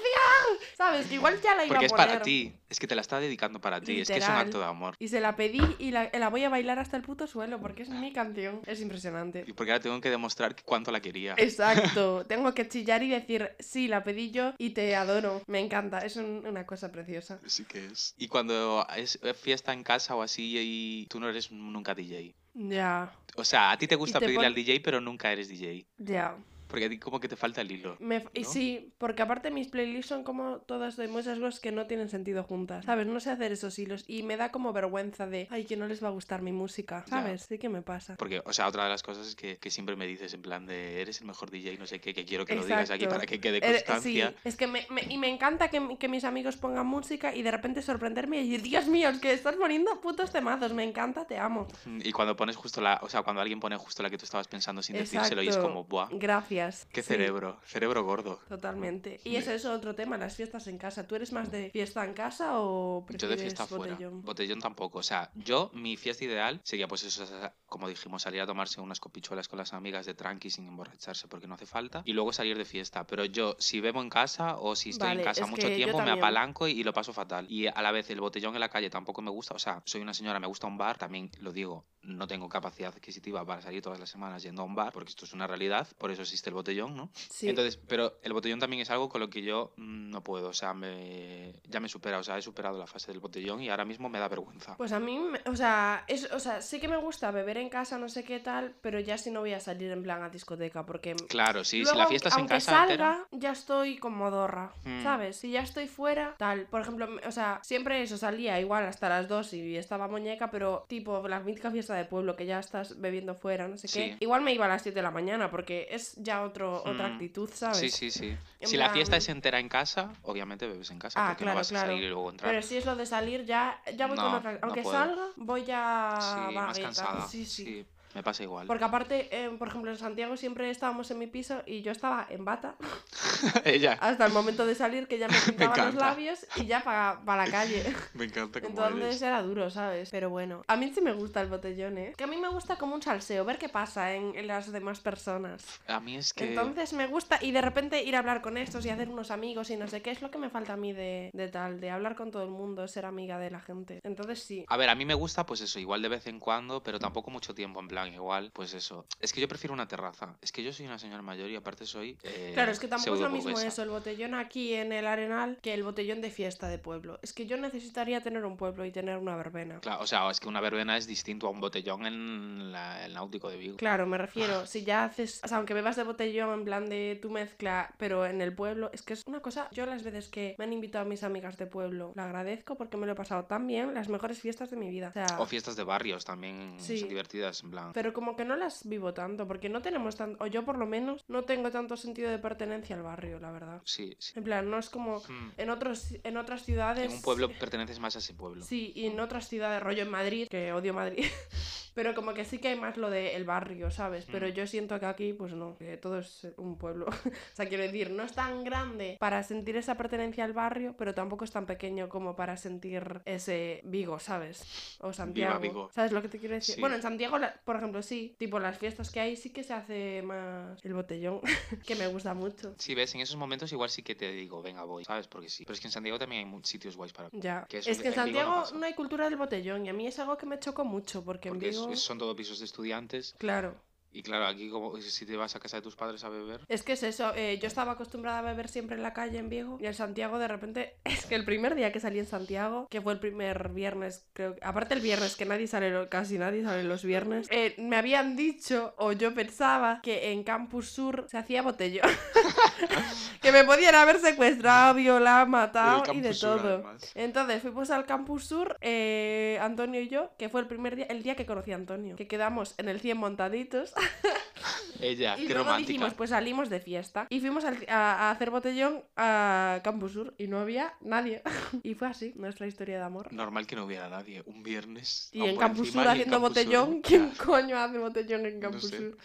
¿Sabes? Que igual ya la iba Porque a es poner. para ti. Es que te la está dedicando para ti. Es que es un acto de amor. Y se la pedí y la, la voy a bailar hasta el puto suelo porque es mi canción. Es impresionante. Y porque ahora tengo que demostrar cuánto la quería. Exacto, tengo que chillar y decir, sí, la pedí yo y te adoro. Me encanta, es un- una cosa preciosa. Sí que es. Y cuando es fiesta en casa o así y tú no eres nunca DJ. Ya, O sea, a ti te gusta te pedirle pon- al DJ, pero nunca eres DJ. ya. Porque a ti como que te falta el hilo. Me- y sí, porque aparte mis playlists son como todas de muchas cosas que no tienen sentido juntas, ¿sabes? No sé hacer esos hilos y me da como vergüenza de, ay, que no les va a gustar mi música, Ya. ¿sabes? Sí que me pasa. Porque, o sea, otra de las cosas es que, que siempre me dices en plan de eres el mejor DJ, no sé qué, que quiero que lo digas aquí Exacto. para que quede Eh, sí, constancia. es que me, me- y me encanta que, que mis amigos pongan música y de repente sorprenderme y decir, Dios mío, es que estás poniendo putos temazos, me encanta, te amo. Y cuando pones justo la, o sea, cuando alguien pone justo la que tú estabas pensando sin decírselo y es Exacto. como, buah, Gracias. Qué sí. cerebro, cerebro gordo. Totalmente. Y ese es otro tema, las fiestas en casa. ¿Tú eres más de fiesta en casa o Yo prefieres de fiesta fuera. botellón? Botellón tampoco. O sea, yo, mi fiesta ideal sería, pues eso, como dijimos, salir a tomarse unas copichuelas con las amigas de tranqui sin emborracharse porque no hace falta. Y luego salir de fiesta. Pero yo, si bebo en casa o si estoy Vale, en casa mucho yo tiempo, me apalanco y, y lo paso fatal. Y a la vez, el botellón en la calle tampoco me gusta. O sea, soy una señora, me gusta un bar, también lo digo. No tengo capacidad adquisitiva para salir todas las semanas yendo a un bar, porque esto es una realidad, por eso existe el botellón, ¿no? Sí. Entonces, pero el botellón también es algo con lo que yo mm, no puedo, o sea, me, ya me supera, o sea, he superado la fase del botellón y ahora mismo me da vergüenza. Pues a mí, o sea, es, o sea, sí que me gusta beber en casa, no sé qué tal, pero ya si no voy a salir en plan a discoteca, porque Claro, sí, luego, si la fiesta es en casa salga, entera, ya estoy con modorra, Hmm. ¿sabes? Si ya estoy fuera, tal. Por ejemplo, o sea, siempre eso salía igual hasta las 2 y estaba muñeca, pero tipo la mítica fiesta de pueblo que ya estás bebiendo fuera, no sé qué. Sí. Igual me iba a las 7 de la mañana porque es ya otro, otra Hmm. actitud, ¿sabes? sí, sí, sí. En Si la fiesta es entera en casa, obviamente bebes en casa, Ah, porque claro, no vas claro. a salir y luego entrar. Pero si es lo de salir, ya, ya voy con No, otra. no Aunque salga, voy ya sí, más cansada. Sí, sí. Me pasa igual. Porque aparte, eh, por ejemplo, en Santiago siempre estábamos en mi piso y yo estaba en bata Ella, hasta el momento de salir que ya me pintaba los labios y ya para la calle. me encanta como Entonces eres. era duro, ¿sabes? Pero bueno, a mí sí me gusta el botellón, ¿eh? Que a mí me gusta como un salseo, ver qué pasa en, en las demás personas. A mí es que... Entonces me gusta y de repente ir a hablar con estos y hacer unos amigos y no sé qué es lo que me falta a mí de, de tal, de hablar con todo el mundo, ser amiga de la gente. Entonces sí. A ver, a mí me gusta, pues eso, igual de vez en cuando, pero tampoco mucho tiempo, en plan, igual, pues eso. Es que yo prefiero una terraza. Es que yo soy una señora mayor y aparte soy. eh, Claro, es que tampoco es lo mismo eso, el botellón aquí en el Arenal, que el botellón de fiesta de pueblo. Es que yo necesitaría tener un pueblo y tener una verbena. Claro, o sea, es que una verbena es distinto a un botellón en la- el náutico de Vigo. Claro, me refiero, si ya haces, o sea, aunque bebas de botellón en plan de tu mezcla, pero en el pueblo, es que es una cosa, yo las veces que me han invitado mis amigas de pueblo, lo agradezco porque me lo he pasado tan bien, las mejores fiestas de mi vida. O sea, O fiestas de barrios también Sí. son divertidas, en plan. Pero como que no las vivo tanto, porque no tenemos tanto, o yo por lo menos, no tengo tanto sentido de pertenencia al barrio, la verdad. Sí, sí. En plan, no es como Hmm. en, otros, en otras ciudades... En un pueblo perteneces más a ese pueblo. Sí, y en otras ciudades, rollo en Madrid, que odio Madrid, pero como que sí que hay más lo del barrio, ¿sabes? Pero Mm. yo siento que aquí, pues no, que todo es un pueblo. o sea, quiero decir, no es tan grande para sentir esa pertenencia al barrio, pero tampoco es tan pequeño como para sentir ese Vigo, ¿sabes? O Santiago. Vigo. ¿Sabes lo que te quiero decir? Sí. Bueno, en Santiago, por ejemplo, sí, tipo las fiestas que hay, sí que se hace más el botellón, que me gusta mucho. Si ves, en esos momentos igual sí que te digo, venga, voy, ¿sabes? Porque sí. Pero es que en Santiago también hay sitios guays para... Ya. Que eso es que en no Santiago pasa. no hay cultura del botellón y a mí es algo que me chocó mucho porque, Porque en es- Vigo... son todo pisos de estudiantes. Claro. Y claro, aquí como si te vas a casa de tus padres a beber... Es que es eso, eh, yo estaba acostumbrada a beber siempre en la calle en Vigo y en Santiago de repente, es que el primer día que salí en Santiago, que fue el primer viernes, creo que, aparte el viernes, que nadie sale, casi nadie sale los viernes, eh, me habían dicho, o yo pensaba, que en Campus Sur se hacía botellón. que me podían haber secuestrado, violado, matado y de Sur, todo. además. Entonces fuimos al Campus Sur, eh, Antonio y yo, que fue el primer día, el día que conocí a Antonio, que quedamos en el 100 montaditos. Ella, Y qué luego romántica. dijimos, pues salimos de fiesta. Y fuimos al- a, a hacer botellón a Campus Sur y no había nadie. y fue así, nuestra historia de amor. Normal que no hubiera nadie. Un viernes. Y aún en por Campus encima, Sur y en haciendo Campus Sur, botellón. ¿Quién coño hace botellón en Campus sé. Sur?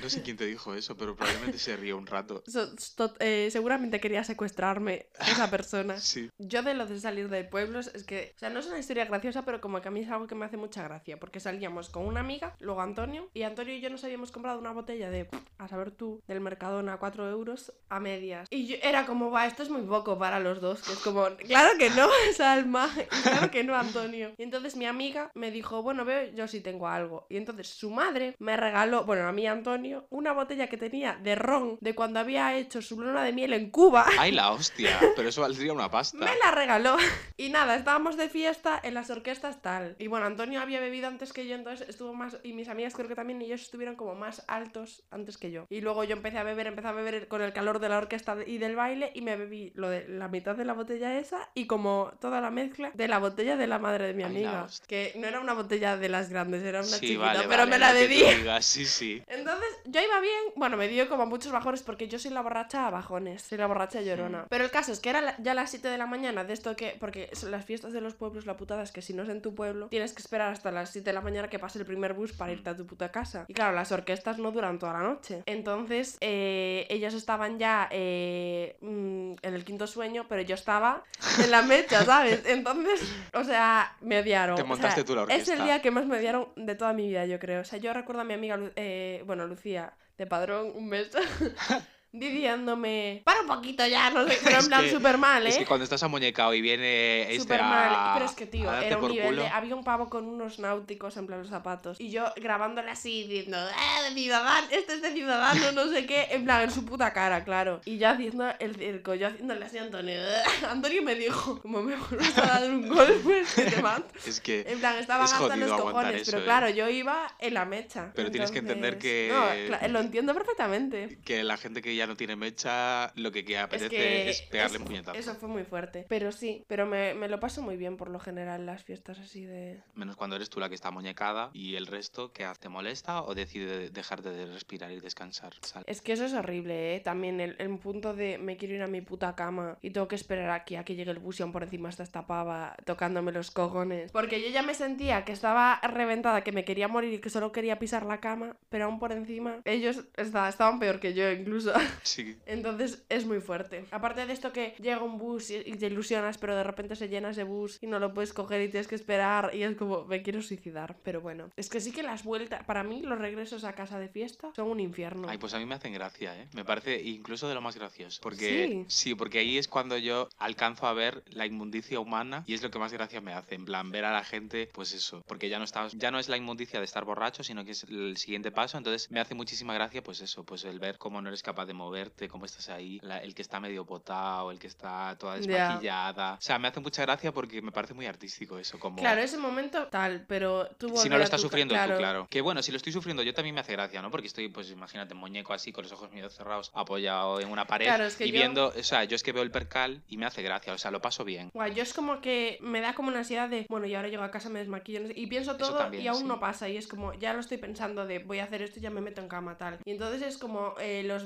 No sé quién te dijo eso, pero probablemente se rió un rato. So- eh, seguramente quería secuestrarme esa persona. Sí. Yo de lo de salir de pueblos es que, o sea, no es una historia graciosa, pero como que a mí es algo que me hace mucha gracia, porque salíamos con una amiga, luego Antonio, y Antonio y yo nos habíamos comprado una botella de, a saber tú, del Mercadona a 4 euros a medias. Y yo era como, va, esto es muy poco para los dos, que es como, claro que no, Salma, claro que no, Antonio. Y entonces mi amiga me dijo, bueno, veo, yo sí tengo algo. Y entonces su madre me regaló, bueno, a mí Antonio, una botella que tenía de ron de cuando había hecho su luna de miel en Cuba. ¡Ay, la hostia! Pero eso valdría una pasta. Me la regaló. Y nada, estábamos de fiesta en las orquestas tal. Y bueno, Antonio había bebido antes que yo, entonces estuvo más. Y mis amigas creo que también, y ellos estuvieron como más altos antes que yo. Y luego yo empecé a beber, empecé a beber con el calor de la orquesta y del baile. Y me bebí lo de la mitad de la botella esa y como toda la mezcla de la botella de la madre de mi amiga. Que no era una botella de las grandes, era una Sí, chiquita, vale, pero vale, me la bebí. Sí, sí. Entonces, yo iba bien, bueno, me dio como muchos bajones porque yo soy la borracha a bajones, soy la borracha llorona. Pero el caso es que era ya las 7 de la mañana de esto que, porque son las fiestas de los pueblos, la putada es que si no es en tu pueblo, tienes que esperar hasta las 7 de la mañana que pase el primer bus para irte a tu puta casa. Y claro, las orquestas no duran toda la noche. Entonces, eh, ellos estaban ya eh, mm, en el quinto sueño, pero yo estaba en la mecha, ¿sabes? Entonces, o sea, me odiaron. Te O sea, montaste tú la Es orquesta. el día que más me odiaron de toda mi vida, yo creo. O sea, yo recuerdo a mi amiga, eh, bueno, Lucía, de Padrón, un beso, diciéndome, para un poquito ya, no sé, pero en plan súper mal, ¿eh? Es que cuando estás amuñecado y viene este Súper a, mal. Pero es que, tío, era un nivel de. Había un pavo con unos náuticos en plan los zapatos. Y yo grabándole así, diciendo, ¡eh, de Ciudadano! Este es de Ciudadano, no sé qué. En plan, en su puta cara, claro. Y yo haciendo el circo, yo haciéndole así a Antonio. Antonio me dijo, como me vuelves a dar un golpe, es que te mato. Es que En plan, estaban Es hasta los cojones, eso, pero ¿eh? claro, yo iba en la mecha. Pero tienes que entender Entonces, que- No, lo entiendo perfectamente. que la gente que ya no tiene mecha, lo que, que apetece es, que pegarle es- un puñetazo. Eso fue muy fuerte. Pero sí, pero me, me lo paso muy bien por lo general las fiestas así de... Menos cuando eres tú la que está muñecada y el resto que te molesta o decide dejar de respirar y descansar. Es que eso es horrible, ¿eh? También el, el punto de me quiero ir a mi puta cama y tengo que esperar aquí a que llegue el bus y aún por encima está esta pava tocándome los cojones. Porque yo ya me sentía que estaba reventada, que me quería morir y que solo quería pisar la cama, pero aún por encima ellos esta- estaban peor que yo incluso. Sí. Entonces es muy fuerte. Aparte de esto que llega un bus y, te ilusionas, pero de repente se llena ese bus y no lo puedes coger y tienes que esperar y es como, me quiero suicidar. Pero bueno, es que sí que las vueltas, para mí los regresos a casa de fiesta son un infierno. Ay, pues a mí me hacen gracia, ¿eh? Me parece incluso de lo más gracioso. Porque Sí. porque ahí es cuando yo alcanzo a ver la inmundicia humana y es lo que más gracia me hace. En plan, ver a la gente, pues eso. Porque ya no estás, ya no es la inmundicia de estar borracho, sino que es el siguiente paso. Entonces me hace muchísima gracia, pues eso, pues el ver cómo no eres capaz de moverte, cómo estás ahí, la- el que está medio potado, el que está toda desmaquillada. O sea, me hace mucha gracia porque me parece muy artístico eso, como... Claro, ese momento tal, pero tú Si no lo estás tu sufriendo tú, claro. Que bueno, si lo estoy sufriendo yo también me hace gracia, ¿no? Porque estoy, pues imagínate, muñeco así, con los ojos medio cerrados, apoyado en una pared Claro, es que y yo- viendo, o sea, yo es que veo el percal y me hace gracia, o sea, lo paso bien. Guay, yo es como que me da como una ansiedad de, bueno, y ahora llego a casa, me desmaquillo, no sé, y pienso todo también, y aún sí. no pasa, y es como, ya lo estoy pensando de, voy a hacer esto y ya me meto en cama, tal. Y entonces es como eh, los,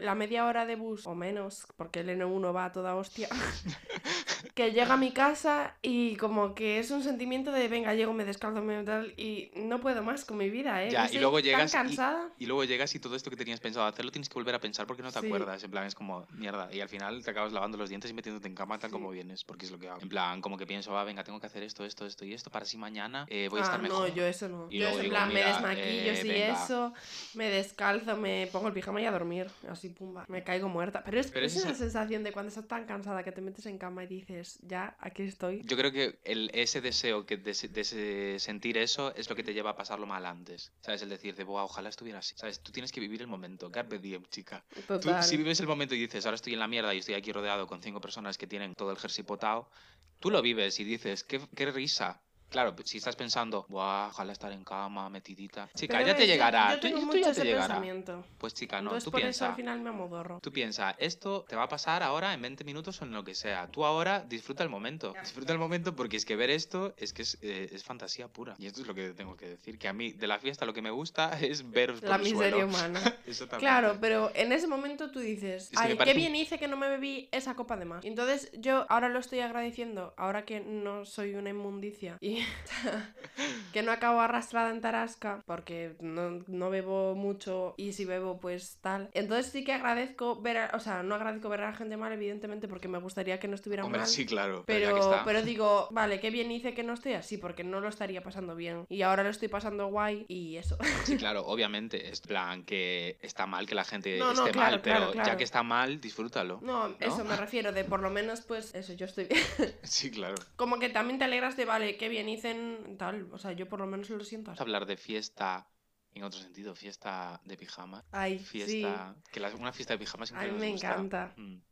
la media hora de bus, o menos, porque el N1 va a toda hostia, que llega a mi casa y como que es un sentimiento de, venga, llego, me descalzo, me tal, y no puedo más con mi vida, ¿eh? Ya, y luego llegas y- cansada. Y luego llegas y todo esto que tenías pensado hacer lo tienes que volver a pensar porque no te Sí. acuerdas. En plan, es como mierda. Y al final te acabas lavando los dientes y metiéndote en cama tal Sí. como vienes, porque es lo que hago. En plan, como que pienso, ah, venga, tengo que hacer esto, esto, esto y esto para así mañana eh, voy a Ah, estar no, mejor. yo eso no. Y yo luego eso, en plan, me desmaquillo, eh, sí, venga. eso, me descalzo, me pongo el pijama y a dormir, así, pumba, me caigo muerta. Pero es, Pero es es esa sensación de cuando estás tan cansada que te metes en cama y dices, ya, aquí estoy. Yo creo que el, ese deseo que de, de sentir eso es lo que te lleva a pasarlo mal antes. ¿Sabes? El decir de, "Buah, ojalá estuviera así. ¿Sabes? Tú tienes que vivir el momento. Carpe diem, chica. Tú, Total. si vives el momento y dices, ahora estoy en la mierda y estoy aquí rodeado con cinco personas que tienen todo el jersey potado, tú lo vives y dices, qué, qué risa. Claro, si estás pensando, Buah, ojalá estar en cama, metidita. Chica, Pero ya te ves, yo- llegará. Yo, tú- tengo tú mucho ya ese te llegará. pensamiento. Pues chica, no, Entonces tú por eso al final me amodorro. Tú piensa, esto te va a pasar ahora en 20 minutos o en lo que sea. Tú ahora disfruta el momento. Disfruta el momento porque es que ver esto es que es, eh, es fantasía pura. Y esto es lo que tengo que decir, que a mí de la fiesta lo que me gusta es veros por La el miseria suelo. humana. Claro, pero en ese momento tú dices, Es que me ay, qué parece bien hice que no me bebí esa copa de más. Entonces yo ahora lo estoy agradeciendo, ahora que no soy una inmundicia y que no acabo arrastrada en Tarasca, porque no, no bebo mucho y si bebo pues tal. Entonces sí que agradezco ver, a- o sea, no agradezco ver a la gente mal, evidentemente, porque me gustaría que no estuviera Hombre, mal. sí, claro. Pero, Pero, digo, vale, qué bien hice que no estoy así, porque no lo estaría pasando bien. Y ahora lo estoy pasando guay y eso. Sí, claro, obviamente. Es plan que está mal que la gente No, no, esté claro, mal, pero claro, ya que está mal, disfrútalo. No, eso me refiero, de por lo menos, pues, eso, yo estoy bien. Sí, claro. Como que también te alegras de, vale, qué bien hice en tal. O sea, yo por lo menos lo siento así. a hablar de fiesta en otro sentido, fiesta de pijama. Ay, sí. Fiesta. Que la- una fiesta de pijama siempre A mí me gusta. encanta. Mm.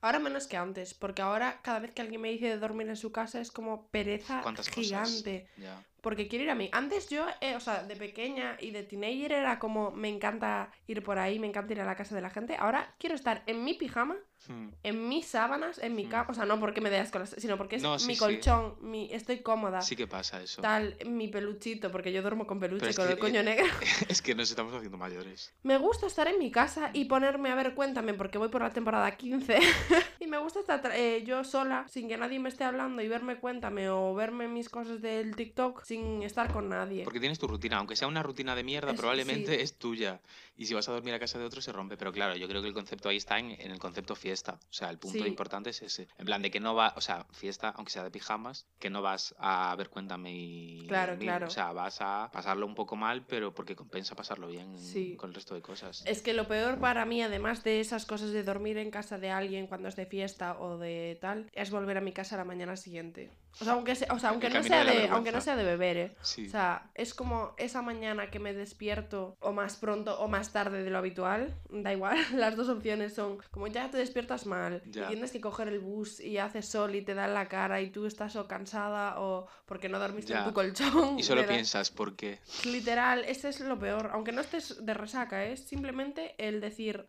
Ahora menos que antes, porque ahora cada vez que alguien me dice de dormir en su casa es como pereza gigante. Ya. Porque quiero ir a mí. Antes yo, eh, o sea, de pequeña y de teenager era como, me encanta ir por ahí, me encanta ir a la casa de la gente. Ahora quiero estar en mi pijama, Mm. en mis sábanas, en mi Hmm. cama. O sea, no porque me dé asco, sino porque es No, sí, mi sí. colchón, mi, estoy cómoda. Sí que pasa eso. Tal, mi peluchito, porque yo duermo con peluche con que, el coño eh, negro. es que nos estamos haciendo mayores. Me gusta estar en mi casa y ponerme a ver Cuéntame, porque voy por la temporada 15. y me gusta estar eh, yo sola, sin que nadie me esté hablando, y verme Cuéntame o verme mis cosas del TikTok sin estar con nadie. Porque tienes tu rutina, aunque sea una rutina de mierda, Es- probablemente sí. es tuya. Y si vas a dormir a casa de otro, se rompe. Pero claro, yo creo que el concepto ahí está en, en el concepto fiesta. O sea, el punto Sí. importante es ese. En plan de que no va, o sea, fiesta, aunque sea de pijamas, que no vas a ver cuéntame y. Claro, dormir. claro. O sea, vas a pasarlo un poco mal, pero porque compensa pasarlo bien Sí. con el resto de cosas. Es que lo peor para mí, además de esas cosas de dormir en casa de alguien cuando es de fiesta o de tal, es volver a mi casa a la mañana siguiente. O sea, aunque, sea, o sea, aunque, no, sea de aunque no sea de beber, ¿eh? Sí. O sea, es como esa mañana que me despierto o más pronto o más tarde de lo habitual, da igual, las dos opciones son como ya te despiertas mal Ya. y tienes que coger el bus y hace sol y te da en la cara y tú estás o cansada o porque no dormiste en tu colchón. y solo piensas, ¿por qué? Literal, ese es lo peor, aunque no estés de resaca, es simplemente el decir,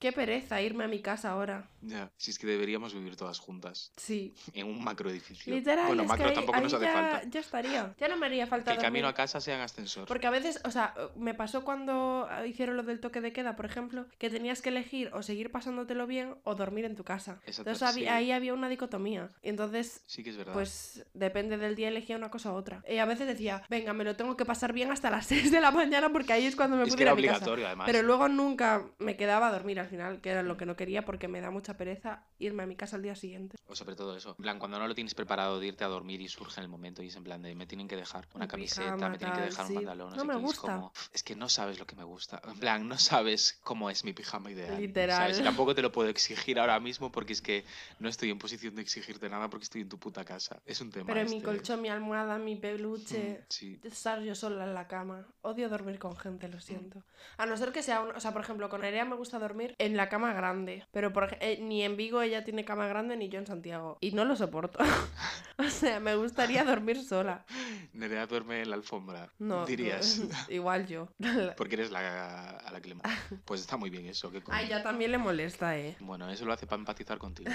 qué pereza irme a mi casa ahora. Ya. Si es que deberíamos vivir todas juntas. Sí, En un macro edificio. literal, bueno, es macro que ahí, tampoco ahí nos hace ya, falta. ya estaría. Ya no me haría Que falta el camino a casa sea en ascensor. Porque a veces, o sea, me pasó cuando hicieron lo del toque de queda, por ejemplo, que tenías que elegir o seguir pasándotelo bien o dormir en tu casa. Exacto, Entonces sí. ahí había una dicotomía. Y entonces, Sí que es verdad. pues depende del día elegía una cosa u otra. Y a veces decía, venga, me lo tengo que pasar bien hasta las 6 de la mañana porque ahí es cuando me es puedo que ir era a mi casa. obligatorio, además. Pero luego nunca me quedaba a dormir al final, que era lo que no quería porque me da mucha pereza irme a mi casa al día siguiente. O sobre todo eso. En plan, cuando no lo tienes preparado de irte a dormir y surge en el momento y es en plan de me tienen que dejar una Un camiseta, pijama, me tienen que dejar sí. un pantalón. No, No sé me qué, y es gusta. como, es que no sabes lo que me gusta. En plan, no sabes cómo es mi pijama ideal. Literal. ¿sabes? Y tampoco te lo puedo exigir ahora mismo porque es que no estoy en posición de exigirte nada porque estoy en tu puta casa. Es un tema. Pero mi este. colchón, mi almohada, mi Mm, peluche, Sí. estar yo sola en la cama. Odio dormir con gente, lo siento. A no ser que sea un... O sea, por ejemplo, con Nerea me gusta dormir en la cama grande. Pero por, eh, ni en Vigo ella tiene cama grande ni yo en Santiago. Y no lo soporto. o sea, me gustaría dormir sola. Nerea duerme en la alfombra. No, Dirías. igual yo. Porque eres la, a la que le. Pues está muy bien eso. ¿qué coño? Ay, ya también le molesta, eh. Bueno, eso lo hace para empatizar contigo.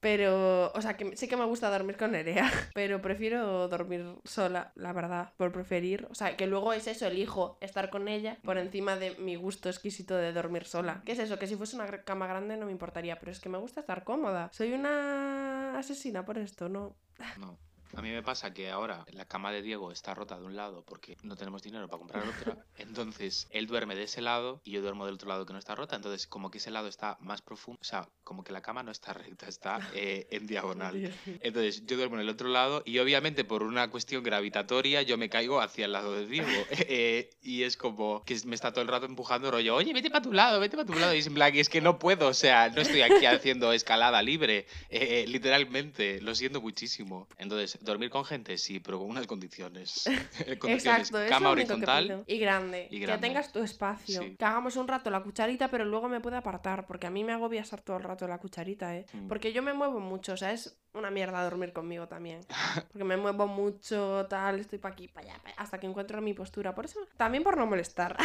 Pero, o sea, que sí que me gusta dormir con Nerea, pero prefiero dormir sola, la verdad, por preferir. O sea, que luego es eso, elijo estar con ella por encima de mi gusto exquisito de dormir sola. ¿Qué es eso? Que si fuese una cama grande no me importaría, pero es que me gusta estar cómoda. Soy una asesina por esto, ¿no? No. A mí me pasa que ahora la cama de Diego está rota de un lado porque no tenemos dinero para comprar otra. Entonces él duerme de ese lado y yo duermo del otro lado que no está rota. Entonces, como que ese lado está más profundo. O sea, como que la cama no está recta, está eh, en diagonal. Entonces yo duermo en el otro lado y obviamente por una cuestión gravitatoria yo me caigo hacia el lado de Diego. Eh, y es como que me está todo el rato empujando rollo, oye, vete para tu lado, vete para tu lado. Y es en plan, es que no puedo, o sea, no estoy aquí haciendo escalada libre, eh, literalmente, lo siento muchísimo. Entonces, dormir con gente, sí, pero con unas condiciones. condiciones Exacto, es cama que horizontal. y grande. y Que grande. tengas tu espacio. Sí. Que hagamos un rato la cucharita, pero luego me puede apartar, porque a mí me agobia estar todo el rato la cucharita, ¿eh? Mm. Porque yo me muevo mucho, o sea, es una mierda dormir conmigo también. Porque me muevo mucho, tal, estoy para aquí, para allá, pa' hasta que encuentro mi postura. Por eso, también por no molestar.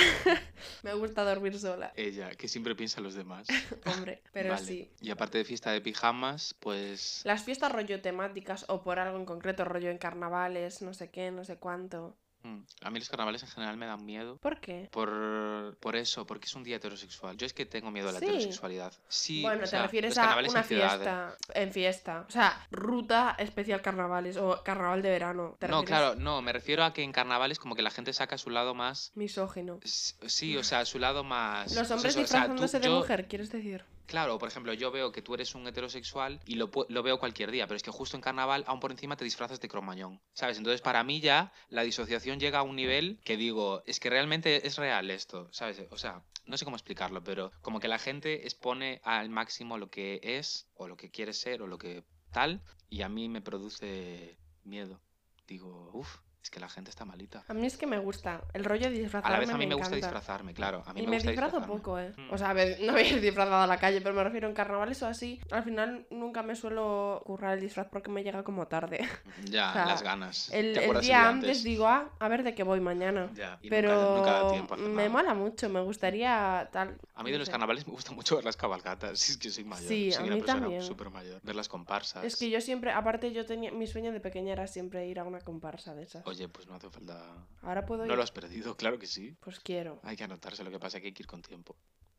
me gusta dormir sola, Ella, que siempre piensa en los demás. hombre, pero Vale. sí. Y aparte de fiesta de pijamas, pues... Las fiestas rollo temáticas o por algo en concreto, rollo en carnavales, no sé qué, no sé cuánto. mm, A mí los carnavales en general me dan miedo. ¿Por qué? Por, por eso, porque es un día heterosexual. Yo es que tengo miedo a la Sí. heterosexualidad. Sí, bueno, te sea, refieres a una en fiesta en fiesta. O sea, ruta especial carnavales o carnaval de verano. ¿te No, refieres? claro, no, me refiero a que en carnavales como que la gente saca su lado más... Misógino. Sí, o sea, su lado más... Los hombres eso, o sea, tú- disfrazándose de yo- mujer, ¿quieres decir? Claro, por ejemplo, yo veo que tú eres un heterosexual y lo, lo veo cualquier día, pero es que justo en carnaval, aún por encima, te disfrazas de cromañón, ¿sabes? Entonces, para mí ya la disociación llega a un nivel que digo, es que realmente es real esto, ¿sabes? O sea, no sé cómo explicarlo, pero como que la gente expone al máximo lo que es, o lo que quiere ser, o lo que tal, y a mí me produce miedo. Digo, uff, es que la gente está malita. A mí es que me gusta. El rollo de A disfrazarme la vez a mí me, gusta disfrazarme, claro. A mí y me, me, gusta disfrazo disfrazarme. poco, ¿eh? Mm. O sea, a ver, no voy a ir disfrazada a la calle, pero me refiero en carnavales o así. Al final nunca me suelo currar el disfraz porque me llega como tarde. Ya, O sea, las ganas. El, ¿Te el acuerdas día antes digo, ah, a ver de qué voy mañana. Ya, y Pero nunca, nunca da tiempo a me nada. mola mucho, me gustaría tal. A mí de no los sé. carnavales me gusta mucho ver las cabalgatas. Si es que soy mayor. Sí, soy a una mí persona también. súper mayor. Ver las comparsas. Es que yo siempre, aparte yo tenía, mi sueño de pequeña era siempre ir a una comparsa de esas. Oye, pues no hace falta. Ahora puedo ir. No lo has perdido, claro que sí. Pues quiero. Hay que anotarse, lo que pasa es que hay que ir con tiempo.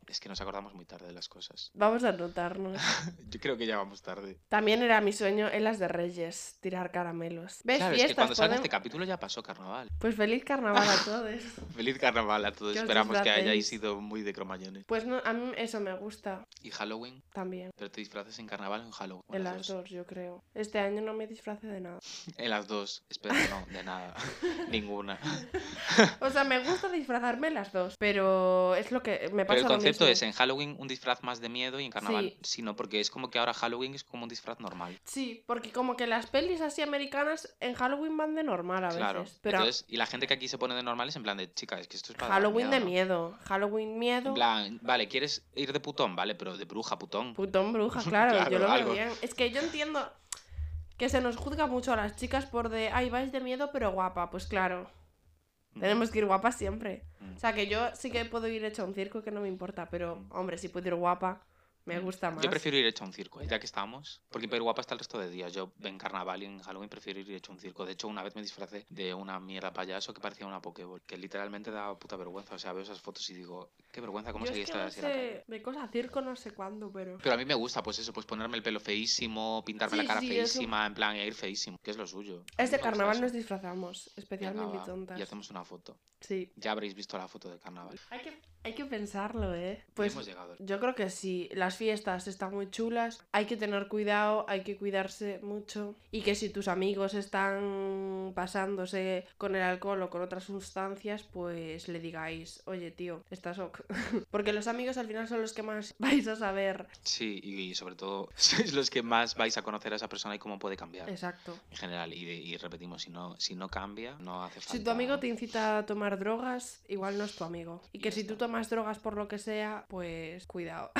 Es que nos acordamos muy tarde de las cosas. Vamos a anotarnos. Yo creo que ya vamos tarde. También era mi sueño en las de Reyes, tirar caramelos. ¿Ves? Claro, es que Fiestas, cuando salga podem- este capítulo ya pasó carnaval. Pues feliz carnaval a todos. Feliz carnaval a todos. Que os Esperamos que hayáis sido muy de cromañones. Pues no, a mí eso me gusta Y Halloween, también. pero te disfraces en carnaval o en Halloween. En las las dos. dos, yo creo. Este año no me disfrace de nada. En las dos. Espero no, de nada. Ninguna. O sea, me gusta disfrazarme en las dos, pero es lo que me pasa el concepto mismo. es en Halloween un disfraz más de miedo y en carnaval Sí. sí, no, porque es como que ahora Halloween es como un disfraz normal. Sí, porque como que las pelis así americanas en Halloween van de normal a Claro. veces. Pero Entonces, y la gente que aquí se pone de normal es en plan de, chica, es que esto es para Halloween de ¿no?". miedo. Halloween miedo. En plan, vale, ¿quieres ir de putón? Vale, pero de bruja, putón. Putón bruja, claro, Claro, yo lo algo. veo bien. Es que yo entiendo que se nos juzga mucho a las chicas por de, ay, vais de miedo pero guapa. Pues claro, tenemos que ir guapas siempre. Mm. O sea, que yo sí que puedo ir hecha a un circo que no me importa, pero hombre, si puedo ir guapa, me gusta más. Yo prefiero ir hecho a un circo, ya que estamos. Porque pero guapa está el resto de días. Yo en carnaval y en Halloween prefiero ir hecho a un circo. De hecho, una vez me disfracé de una mierda payaso que parecía una Pokéball. Que literalmente daba puta vergüenza. O sea, veo esas fotos y digo, qué vergüenza, ¿cómo seguí es que estar no así en la calle? sé, de cosa circo no sé cuándo, pero... Pero a mí me gusta, pues eso, pues ponerme el pelo feísimo, pintarme Sí, la cara sí, eso- feísima, en plan, e ir feísimo, que es lo suyo. Este carnaval nos disfrazamos, especialmente tontas. Y hacemos una foto. Sí. Ya habréis visto la foto de carnaval. Hay que, hay que pensarlo, ¿eh? Pues hemos llegado. yo creo que sí. Las las fiestas están muy chulas, hay que tener cuidado, hay que cuidarse mucho y que si tus amigos están pasándose con el alcohol o con otras sustancias, pues le digáis, oye tío, estás ok. Porque los amigos al final son los que más vais a saber. Sí, y, sobre todo sois los que más vais a conocer a esa persona y cómo puede cambiar. Exacto. En general, y, y repetimos, si no, si no cambia, no hace falta. Si tu amigo te incita a tomar drogas, igual no es tu amigo. Y que si tú tomas drogas por lo que sea, pues cuidado.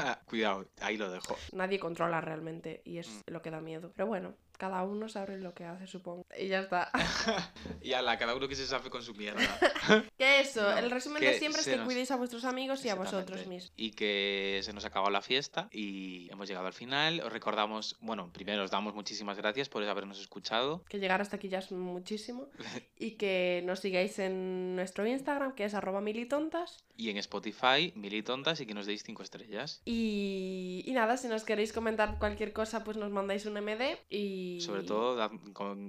cuidado, ahí lo dejo. Nadie controla realmente y es mm. lo que da miedo. Pero bueno, cada uno sabe lo que hace, supongo. Y ya está. y ala, cada uno que se sabe con su mierda. que eso, el resumen de siempre es que cuidéis a vuestros amigos y a vosotros mismos. Y que se nos acabó la fiesta y hemos llegado al final. Os recordamos, bueno, primero os damos muchísimas gracias por habernos escuchado. Que llegar hasta aquí ya es muchísimo. y que nos sigáis en nuestro Instagram, que es arroba militontas. Y en Spotify, militontas, y que nos deis cinco estrellas. Y, y nada, si nos queréis comentar cualquier cosa, pues nos mandáis un MD y sobre todo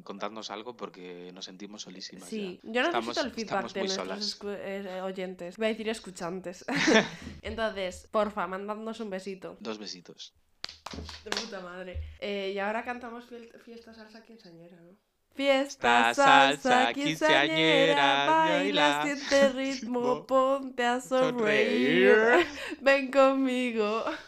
contarnos algo porque nos sentimos solísimas. Sí, yo necesito el feedback de nuestros eh, oyentes. Voy a decir escuchantes. Entonces, porfa, mandadnos un besito. Dos besitos. De puta madre. Eh, y ahora cantamos fiesta salsa quinceañera, ¿no? Fiesta, salsa, quinceañera, baila, siente ritmo, ponte a sonreír. Ven conmigo.